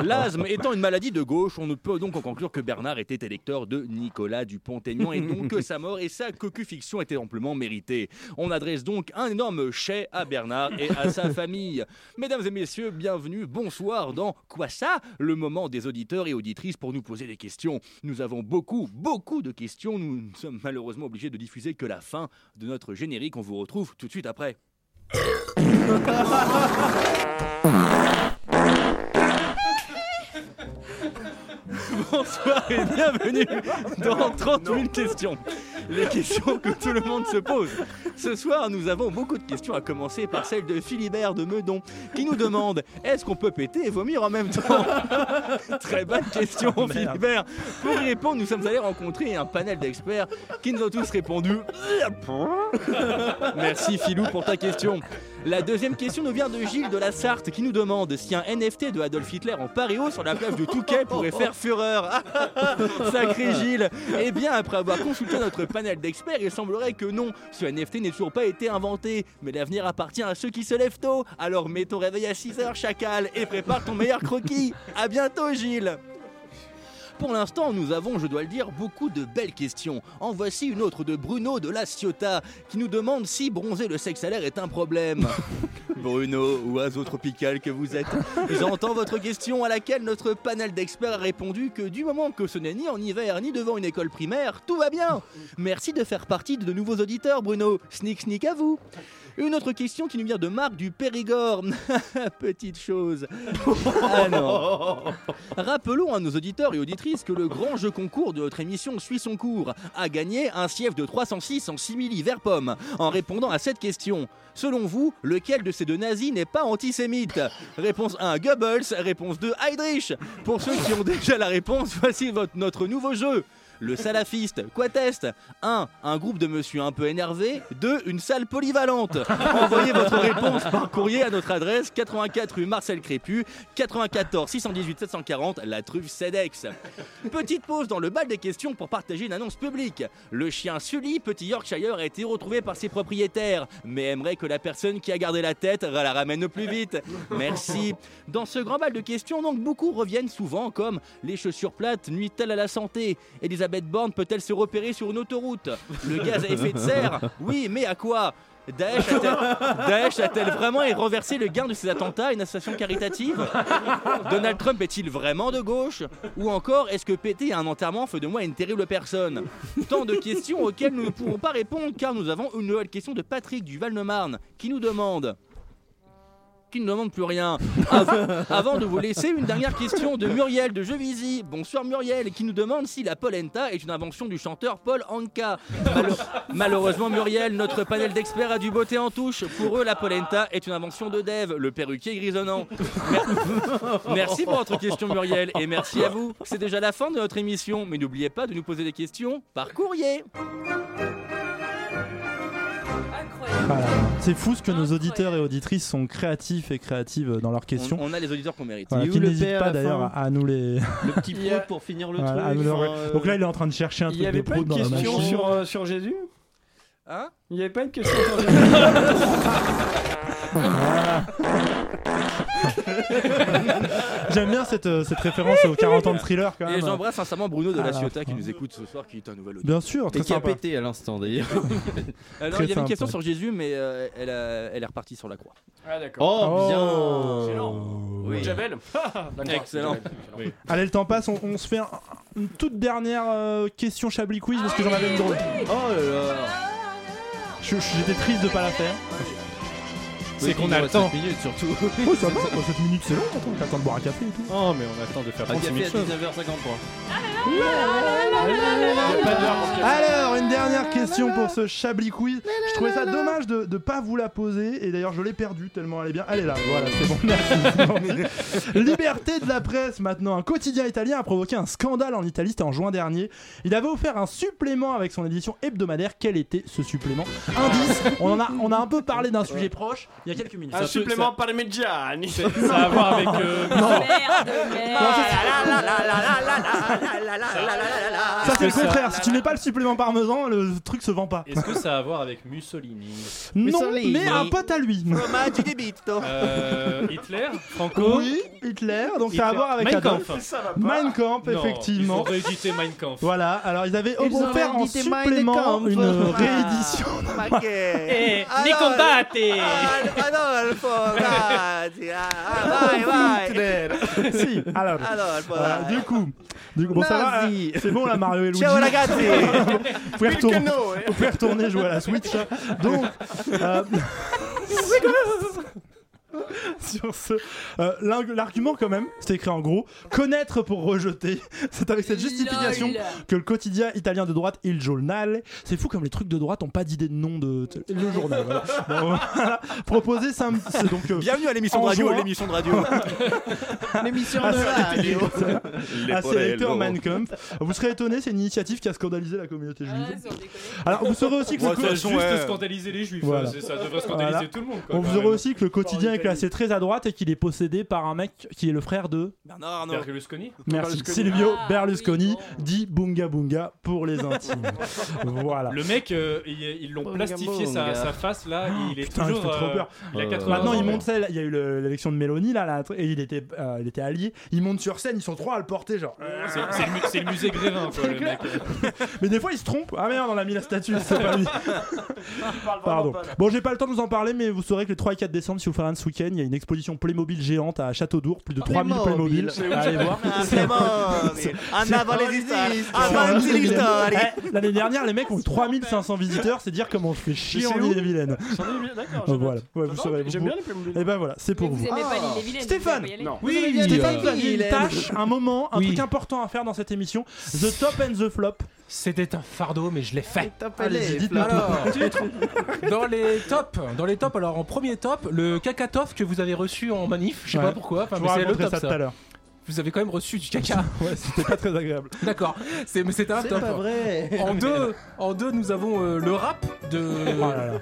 L'asthme étant une maladie de gauche, on ne peut donc en conclure que Bernard était électeur de Nicolas Dupont-Aignan et donc que <laughs> sa mort et sa cocufixion étaient amplement méritées. On adresse donc un énorme chais à Bernard et à sa <laughs> famille. Mesdames et messieurs, bienvenue, bonsoir dans Quoi ça? Le moment des auditeurs et auditrices pour nous poser des questions. Nous avons beaucoup, beaucoup de questions. Nous ne sommes malheureusement obligés de diffuser que la fin de notre générique. On vous retrouve tout de suite après. <laughs> <laughs> Bonsoir et bienvenue dans 30 000 questions. Les questions que tout le monde se pose. Ce soir, nous avons beaucoup de questions, à commencer par celle de Philibert de Meudon, qui nous demande est-ce qu'on peut péter et vomir en même temps? <laughs> Très bonne question, Merde. Philibert. Pour y répondre, nous sommes allés rencontrer un panel d'experts qui nous ont tous répondu <laughs> Merci Philou pour ta question. La deuxième question nous vient de Gilles de la Sarthe qui nous demande si un NFT de Adolf Hitler en paréo sur la plage de Touquet pourrait faire fureur. <laughs> Sacré Gilles Eh bien, après avoir consulté notre panel d'experts, il semblerait que non, ce NFT n'ait toujours pas été inventé. Mais l'avenir appartient à ceux qui se lèvent tôt. Alors mets ton réveil à 6h, chacal, et prépare ton meilleur croquis. À bientôt, Gilles pour l'instant, nous avons, je dois le dire, beaucoup de belles questions. En voici une autre de Bruno de La Ciotat qui nous demande si bronzer le sexe à l'air est un problème. <laughs> Bruno, oiseau tropical que vous êtes, j'entends votre question à laquelle notre panel d'experts a répondu que du moment que ce n'est ni en hiver ni devant une école primaire, tout va bien. Merci de faire partie de nouveaux auditeurs, Bruno. Sneak sneak à vous. Une autre question qui nous vient de Marc du Périgord. <laughs> Petite chose. Ah non. <laughs> Rappelons à nos auditeurs et auditrices que le grand jeu concours de notre émission suit son cours. A gagné un siège de 306 en simili vert pomme. En répondant à cette question, selon vous, lequel de ces deux nazis n'est pas antisémite? Réponse 1, Goebbels. Réponse 2, Heydrich. Pour ceux qui ont déjà la réponse, voici notre nouveau jeu. Le salafiste. Quoi test? 1. Un groupe de monsieur un peu énervé. 2. Une salle polyvalente. <laughs> Envoyez votre réponse par courrier à notre adresse 84 rue Marcel Crépu, 94 618 740 La Truffe CEDEX. Petite pause dans le bal des questions pour partager une annonce publique. Le chien Sully, petit Yorkshire, a été retrouvé par ses propriétaires, mais aimerait que la personne qui a gardé la tête la ramène au plus vite. Merci. Dans ce grand bal de questions, donc, beaucoup reviennent souvent comme les chaussures plates nuisent-elles à la santé? Elisabeth Borne peut-elle se repérer sur une autoroute? Le gaz à effet de serre? Oui, mais à quoi? Daesh a-t-elle Daesh a-t-elle vraiment renversé le gain de ses attentats à une association caritative? Donald Trump est-il vraiment de gauche? Ou encore, est-ce que péter un enterrement fait de moi une terrible personne? Tant de questions auxquelles nous ne pourrons pas répondre car nous avons une nouvelle question de Patrick du Val-de-Marne qui nous demande qui ne demande plus rien. Av- <laughs> avant de vous laisser, une dernière question de Muriel de Jevisi. Bonsoir Muriel, qui nous demande si la polenta est une invention du chanteur Paul Anka. Malheureusement Muriel, notre panel d'experts a du beauté en touche. Pour eux, la polenta est une invention de Dave, le perruquier grisonnant. Mer- Merci pour votre question Muriel et merci à vous. C'est déjà la fin de notre émission, mais n'oubliez pas de nous poser des questions par courrier. Voilà. C'est fou ce que nos auditeurs et auditrices sont créatifs et créatives dans leurs questions. On, on a les auditeurs qu'on mérite. Voilà, qui le n'hésitent pas d'ailleurs à, nous les. <laughs> Le petit Il y prout pour finir le Voilà, truc. enfin, euh, Donc là, il est en train de chercher un Il truc n'y avait de pas prout une dans la question machine. sur, euh, sur Jésus? Hein? Il n'y avait pas une question sur Jésus? <laughs> <laughs> Voilà. <laughs> J'aime bien cette, euh, cette référence aux 40 ans de thriller quand Et même. j'embrasse sincèrement Bruno de À la Ciotat qui nous écoute ce soir, qui est un nouvel auditeur. Bien sûr, très Et qui a sympa. pété à l'instant d'ailleurs. <laughs> Très il y avait une sympa. question sur Jésus, mais euh, elle, a- elle est repartie sur la croix. Ah d'accord. Oh, bien Excellent. Oui. Javel <laughs> D'accord, Excellent. Javel. Allez, le temps passe, on, on se fait un- une toute dernière euh, question Chablis Quiz parce que j'en avais une drôle. Oh là là Je- je- J'étais triste de pas la faire. C'est qu'on a le temps. minutes surtout. <laughs> Oh, ça va, quoi, 7 minutes c'est long, attends, t'as le temps de boire un café et tout. Oh, mais on a le temps de faire Un 36 café 000 à choses. 19h53. Alors, une dernière question pour ce Chablis Quiz. Je trouvais ça dommage de ne pas vous la poser et d'ailleurs je l'ai perdue tellement elle est bien. Elle est là, voilà, c'est bon, <laughs> merci. Liberté de la presse maintenant. Un quotidien italien a provoqué un scandale en Italie, c'était en juin dernier. Il avait offert un supplément avec son édition hebdomadaire. Quel était ce supplément? Indice, on, en a, on a un peu parlé d'un sujet proche il y a quelques minutes. Un supplément parmigiani. Ça a à voir avec. euh, Non. Ça c'est le contraire, si tu mets pas le supplément parmesan, le truc se vend pas. Est-ce que ça a à voir avec Mussolini Non, Mussolini. mais un pote à lui. Euh, Hitler Franco Oui, Hitler, donc ça a à voir avec Mein Adolf. Kampf. Ça va pas. Mein Kampf, effectivement. Ils ont réédité Mein Kampf. Voilà, alors ils avaient offert en supplément une <laughs> réédition. Ma che? Combatte Adolfo, grazie. Ah, vai, vai. dai. du coup, du coup bon, ça va, Nazi. euh, c'est bon là, Mario et Luigi. Ciao ragazzi. Vous pouvez retourner, eh. vous pouvez retourner jouer à la Switch. hein. Donc, euh, <laughs> sur ce, euh, l'argument quand même, c'est écrit en gros, connaître pour rejeter. <laughs> C'est avec cette justification Lol. que le quotidien italien de droite Il Giornale, c'est fou comme les trucs de droite ont pas d'idée de nom de le journal. Voilà. <laughs> Bon, voilà. Proposé sam- c'est donc euh, Bienvenue à l'émission de radio, l'émission de radio. L'émission de radio. à ses lecteurs Mein Kampf. Vous serez étonné, c'est une initiative qui a scandalisé la communauté juive. Ah. Alors vous saurez aussi que Ouais, le ça, Juste ouais. scandaliser les juifs, Voilà. ça devrait scandaliser Voilà. tout le monde. quoi, on vous aurez même. aussi que le quotidien est classé très à droite et qu'il est possédé par un mec qui est le frère de Bernard Arnault. Berlusconi Merci Berlusconi. Silvio Ah, Berlusconi oui, bon. dit Bunga Bunga pour les intimes. <laughs> voilà. Le mec, euh, ils ils l'ont plastifié sa, face là, il est Oh, Putain, il toujours. fait trop euh, peur. Il a Euh, 80 Maintenant, ans. il monte celle, il y a eu le- l'élection de Mélanie là, là, et il était, euh, il était allié. Il monte sur scène, ils sont trois à le porter, genre. C'est c'est le, mu- c'est le musée Grévin, quoi, le mec. <laughs> Mais des fois, il se trompe. Ah merde, on a mis la statue, c'est pas lui. <laughs> Pardon. Bon, j'ai pas le temps de vous en parler, mais vous saurez que le 3 et 4 décembre, si vous ferez un ce week-end, il y a une exposition Playmobil géante à Château-d'Our, plus de 3000 Playmobil. Playmobil. Allez voir. Ah. Eh, L'année dernière, les mecs ont eu 3500 visiteurs, c'est dire comment on se fait chier en Ille-et-Vilaine. J'en ai bien, d'accord. Donc je voilà, vous saurez. va, J'aime bien les Playmobil. Et ben voilà, c'est pour vous. Ah. Stéphane. Oui, Stéphane, une tâche, un moment, un truc important à faire dans cette émission. The Top and the Flop. C'était un fardeau, mais je l'ai fait. Allez-y, dites-nous tout. Alors, dans les tops, dans les tops, alors en premier top, le cacatof que vous avez reçu en manif, je sais Ouais. pas pourquoi, enfin, c'est le top ça ça. tout à l'heure. vous avez quand même reçu du caca. <laughs> Ouais, c'était pas très agréable. D'accord, c'est mais c'était un C'est top. pas vrai. En deux, en deux, nous avons euh, le rap de. Oh là là.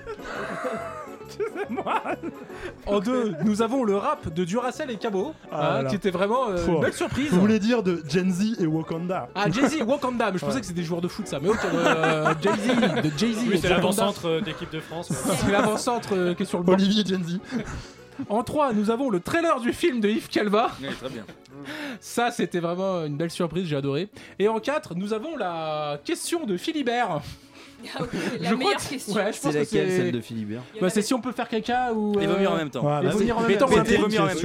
<laughs> En deux, nous avons le rap de Duracell et Cabo, Ah hein, qui était vraiment euh, une belle surprise. Vous voulez dire de Gen Z et Wakanda Ah, Jay-Z, Wakanda, mais je pensais Ouais. que c'était des joueurs de foot ça, mais ok, euh, <laughs> Jay-Z, de Jay-Z. Oui, c'est l'avant-centre euh, d'équipe de France. ouais. C'est l'avant-centre euh, qui est sur le banc. Olivier Gen Z. <laughs> En 3, nous avons le trailer du film de Yves Calva. Oui, très bien. Ça, c'était vraiment une belle surprise, j'ai adoré. Et en 4, nous avons la question de Philibert. <laughs> Ah oui, la Je meilleure crois que- question. Ouais, je C'est pense que laquelle c'est. celle de Philibert? Bah, c'est si on peut faire caca ou. Et euh, vomir en même temps. Ouais, Et bah, vomir en c'est- même temps, vomir en même.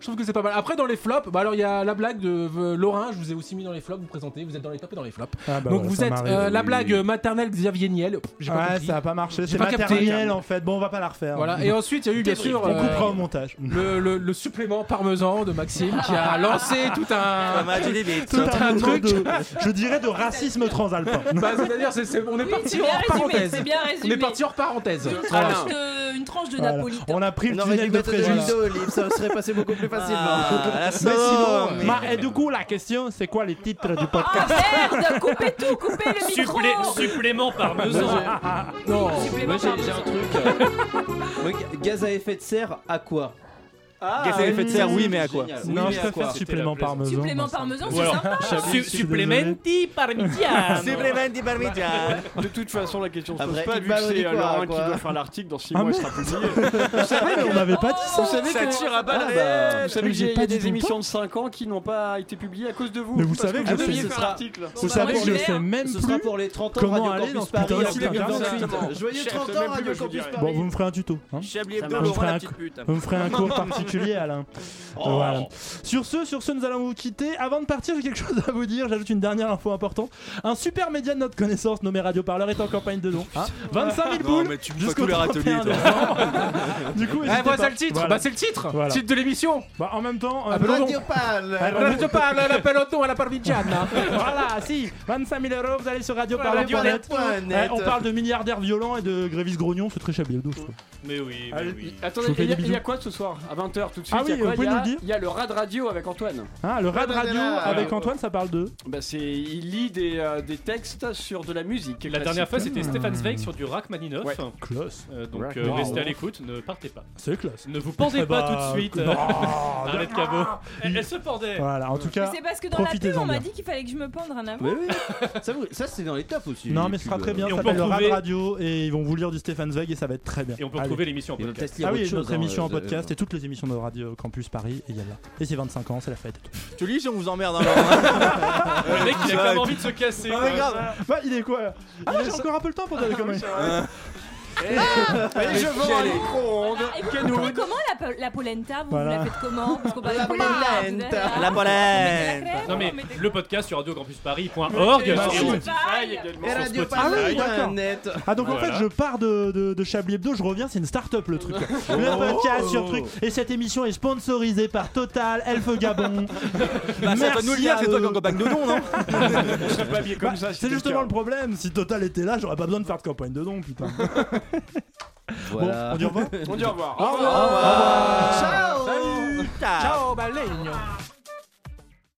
Je trouve que c'est pas mal. Après, dans les flops, bah alors il y a la blague de euh, Laurent, je vous ai aussi mis dans les flops, vous présentez, vous êtes dans les tops et dans les flops. Ah bah Donc ouais, vous êtes euh, la blague maternelle Xavier Niel. J'ai pas Ouais, compris. ça a pas marché. C'est pas capté. en fait. Bon, on va pas la refaire. Voilà. Et ensuite, il y a eu bien sûr on euh, coupera au montage. le, le- le supplément parmesan de Maxime qui a lancé tout un. <laughs> Des. Tout un truc. de, je dirais de racisme <laughs> transalpin. Bah, c'est-à-dire, c'est- c'est- on est Oui, parti c'est bien hors résumé, parenthèse. c'est bien On résumé. est parti hors parenthèse. Une tranche de, une tranche de Voilà. Napolitain. On a pris le On tunnel de Fréjus. d'olive, ça serait passé beaucoup plus facilement. Ah, la Mais sinon, ma- et du coup, la question, c'est quoi les titres du Ah podcast merde Coupez tout, coupez le micro Supplé- supplément parmesan. Non. Supplément Moi j'ai parmesan. j'ai un truc. euh, <laughs> moi, ga- gaz à effet de serre à quoi? Gaz à effet de serre, oui, mais à quoi Génial. Non, Oui, je mais à préfère supplément parmesan. Supplément parmesan, Ou c'est alors, sympa. su- je suis supplémenti parmigiano. Supplémenti parmigiano. <laughs> De toute façon, la question se pose Après, pas, il vu que c'est quoi, Laurent qui quoi doit faire l'article, dans 6 Ah, mois il sera publié. <laughs> Vous savez, mais on n'avait pas dit ça. Vous savez Ça que- tire à balles Ah, bah, réelles. Vous savez j'ai y pas a des le émissions de 5 ans qui n'ont pas été publiées à cause de vous. Mais vous Parce savez que vous je deviez sais- faire ce sera- l'article. Vous savez que je je sais l'ai, même Ce sera plus pour les 30 ans comment Radio aller Campus dans ce Paris putain en de site internet. 2028. Joyeux Chef, 30 même ans plus, Radio je Campus. Paris. Bon, vous me ferez un tuto. hein. Chablis Hebdo. Vous me ferez Laurent la un petite pute. vous me ferez un cours particulier, Alain. <laughs> Voilà. Sur ce, sur ce, nous allons vous quitter. Avant de partir, j'ai quelque chose à vous dire. J'ajoute une dernière info importante. Un super média de notre connaissance nommé Radio Parleur est en campagne de don. 25 000 Non, boules mais tu me fais jusqu'au tous les râteliers, 31 toi. décembre. <laughs> du coup, n'hésitez voilà, pas. c'est le titre. Voilà. Bah, c'est le titre. Voilà. Titre de l'émission. Bah, en même temps, euh, Radio Pal. Radio parle, la peloton à la parmigiana. voilà, si, 25 000 euros, vous allez sur Radio. Eh, on parle de milliardaires violents et de grévistes grognons, c'est très trouve. Mais oui, mais Allez. oui. Attendez, il y, a- quoi ce soir À 20h tout de suite Ah il y a oui, quoi vous pouvez Il y a- nous le dire Il y a le Rad Radio avec Antoine. Ah, le Rad Radio ouais. avec. Antoine, ça parle de. Bah c'est, il lit des, euh, des textes sur de la musique. La dernière fois, c'était Stéphane Zweig sur du Rachmaninoff. Ouais. Classe. Euh, donc euh, Wow. restez à l'écoute, ne partez pas. C'est classe. Ne vous pendez Eh pas bah, tout de suite. non. <laughs> Arrête cabot. Elle, elle se pendait. Voilà, en tout cas, C'est parce que dans la pub, profitez-en on m'a bien. dit qu'il fallait que je me pende rien à Oui, oui. Ça, vous- ça, c'est dans les tops aussi. Non, les mais ce sera pubs, très euh. bien. Et Ça on peut s'appelle le Rad retrouver- Radio et ils vont vous lire du Stéphane Zweig et ça va être très bien. Et on peut Allez. retrouver l'émission en podcast. lire Ah oui, autre chose. notre hein, émission en euh, podcast et toutes les émissions de Radio Campus Paris, et il y a là. Et c'est 25 ans, c'est la fête. Tu lis si on vous emmerde un moment. <laughs> Le mec, il a quand même envie de se casser. Ah, grave. Bah, il est quoi Ah, j'ai encore un peu le temps pour dire les conneries. Et je vends un micro-ondes. Et vous préparez comment la, po- la polenta Vous, Voilà. vous la faites comment Parce qu'on parle La de polenta. polenta. La Ah, polenta. Non mais le podcast sur radiocampusparis.org et Spotify également. Sur Spotify. Ah oui, d'accord. Net. Ah donc en Voilà. fait je pars de, de, de Chablis Hebdo, je reviens, c'est une start-up le truc. Le podcast sur truc. Et cette émission est sponsorisée par Total, Elfe Gabon. Bah, nous le dire, à c'est toi eux. qui en campagne de don, non C'est pas habillé comme Bah, ça. c'est justement le problème, si Total était là, j'aurais pas besoin de faire de campagne de dons, putain. Voilà. Bon, on dit au revoir <laughs> On dit au revoir. Au revoir. Ciao. Ciao, baleine.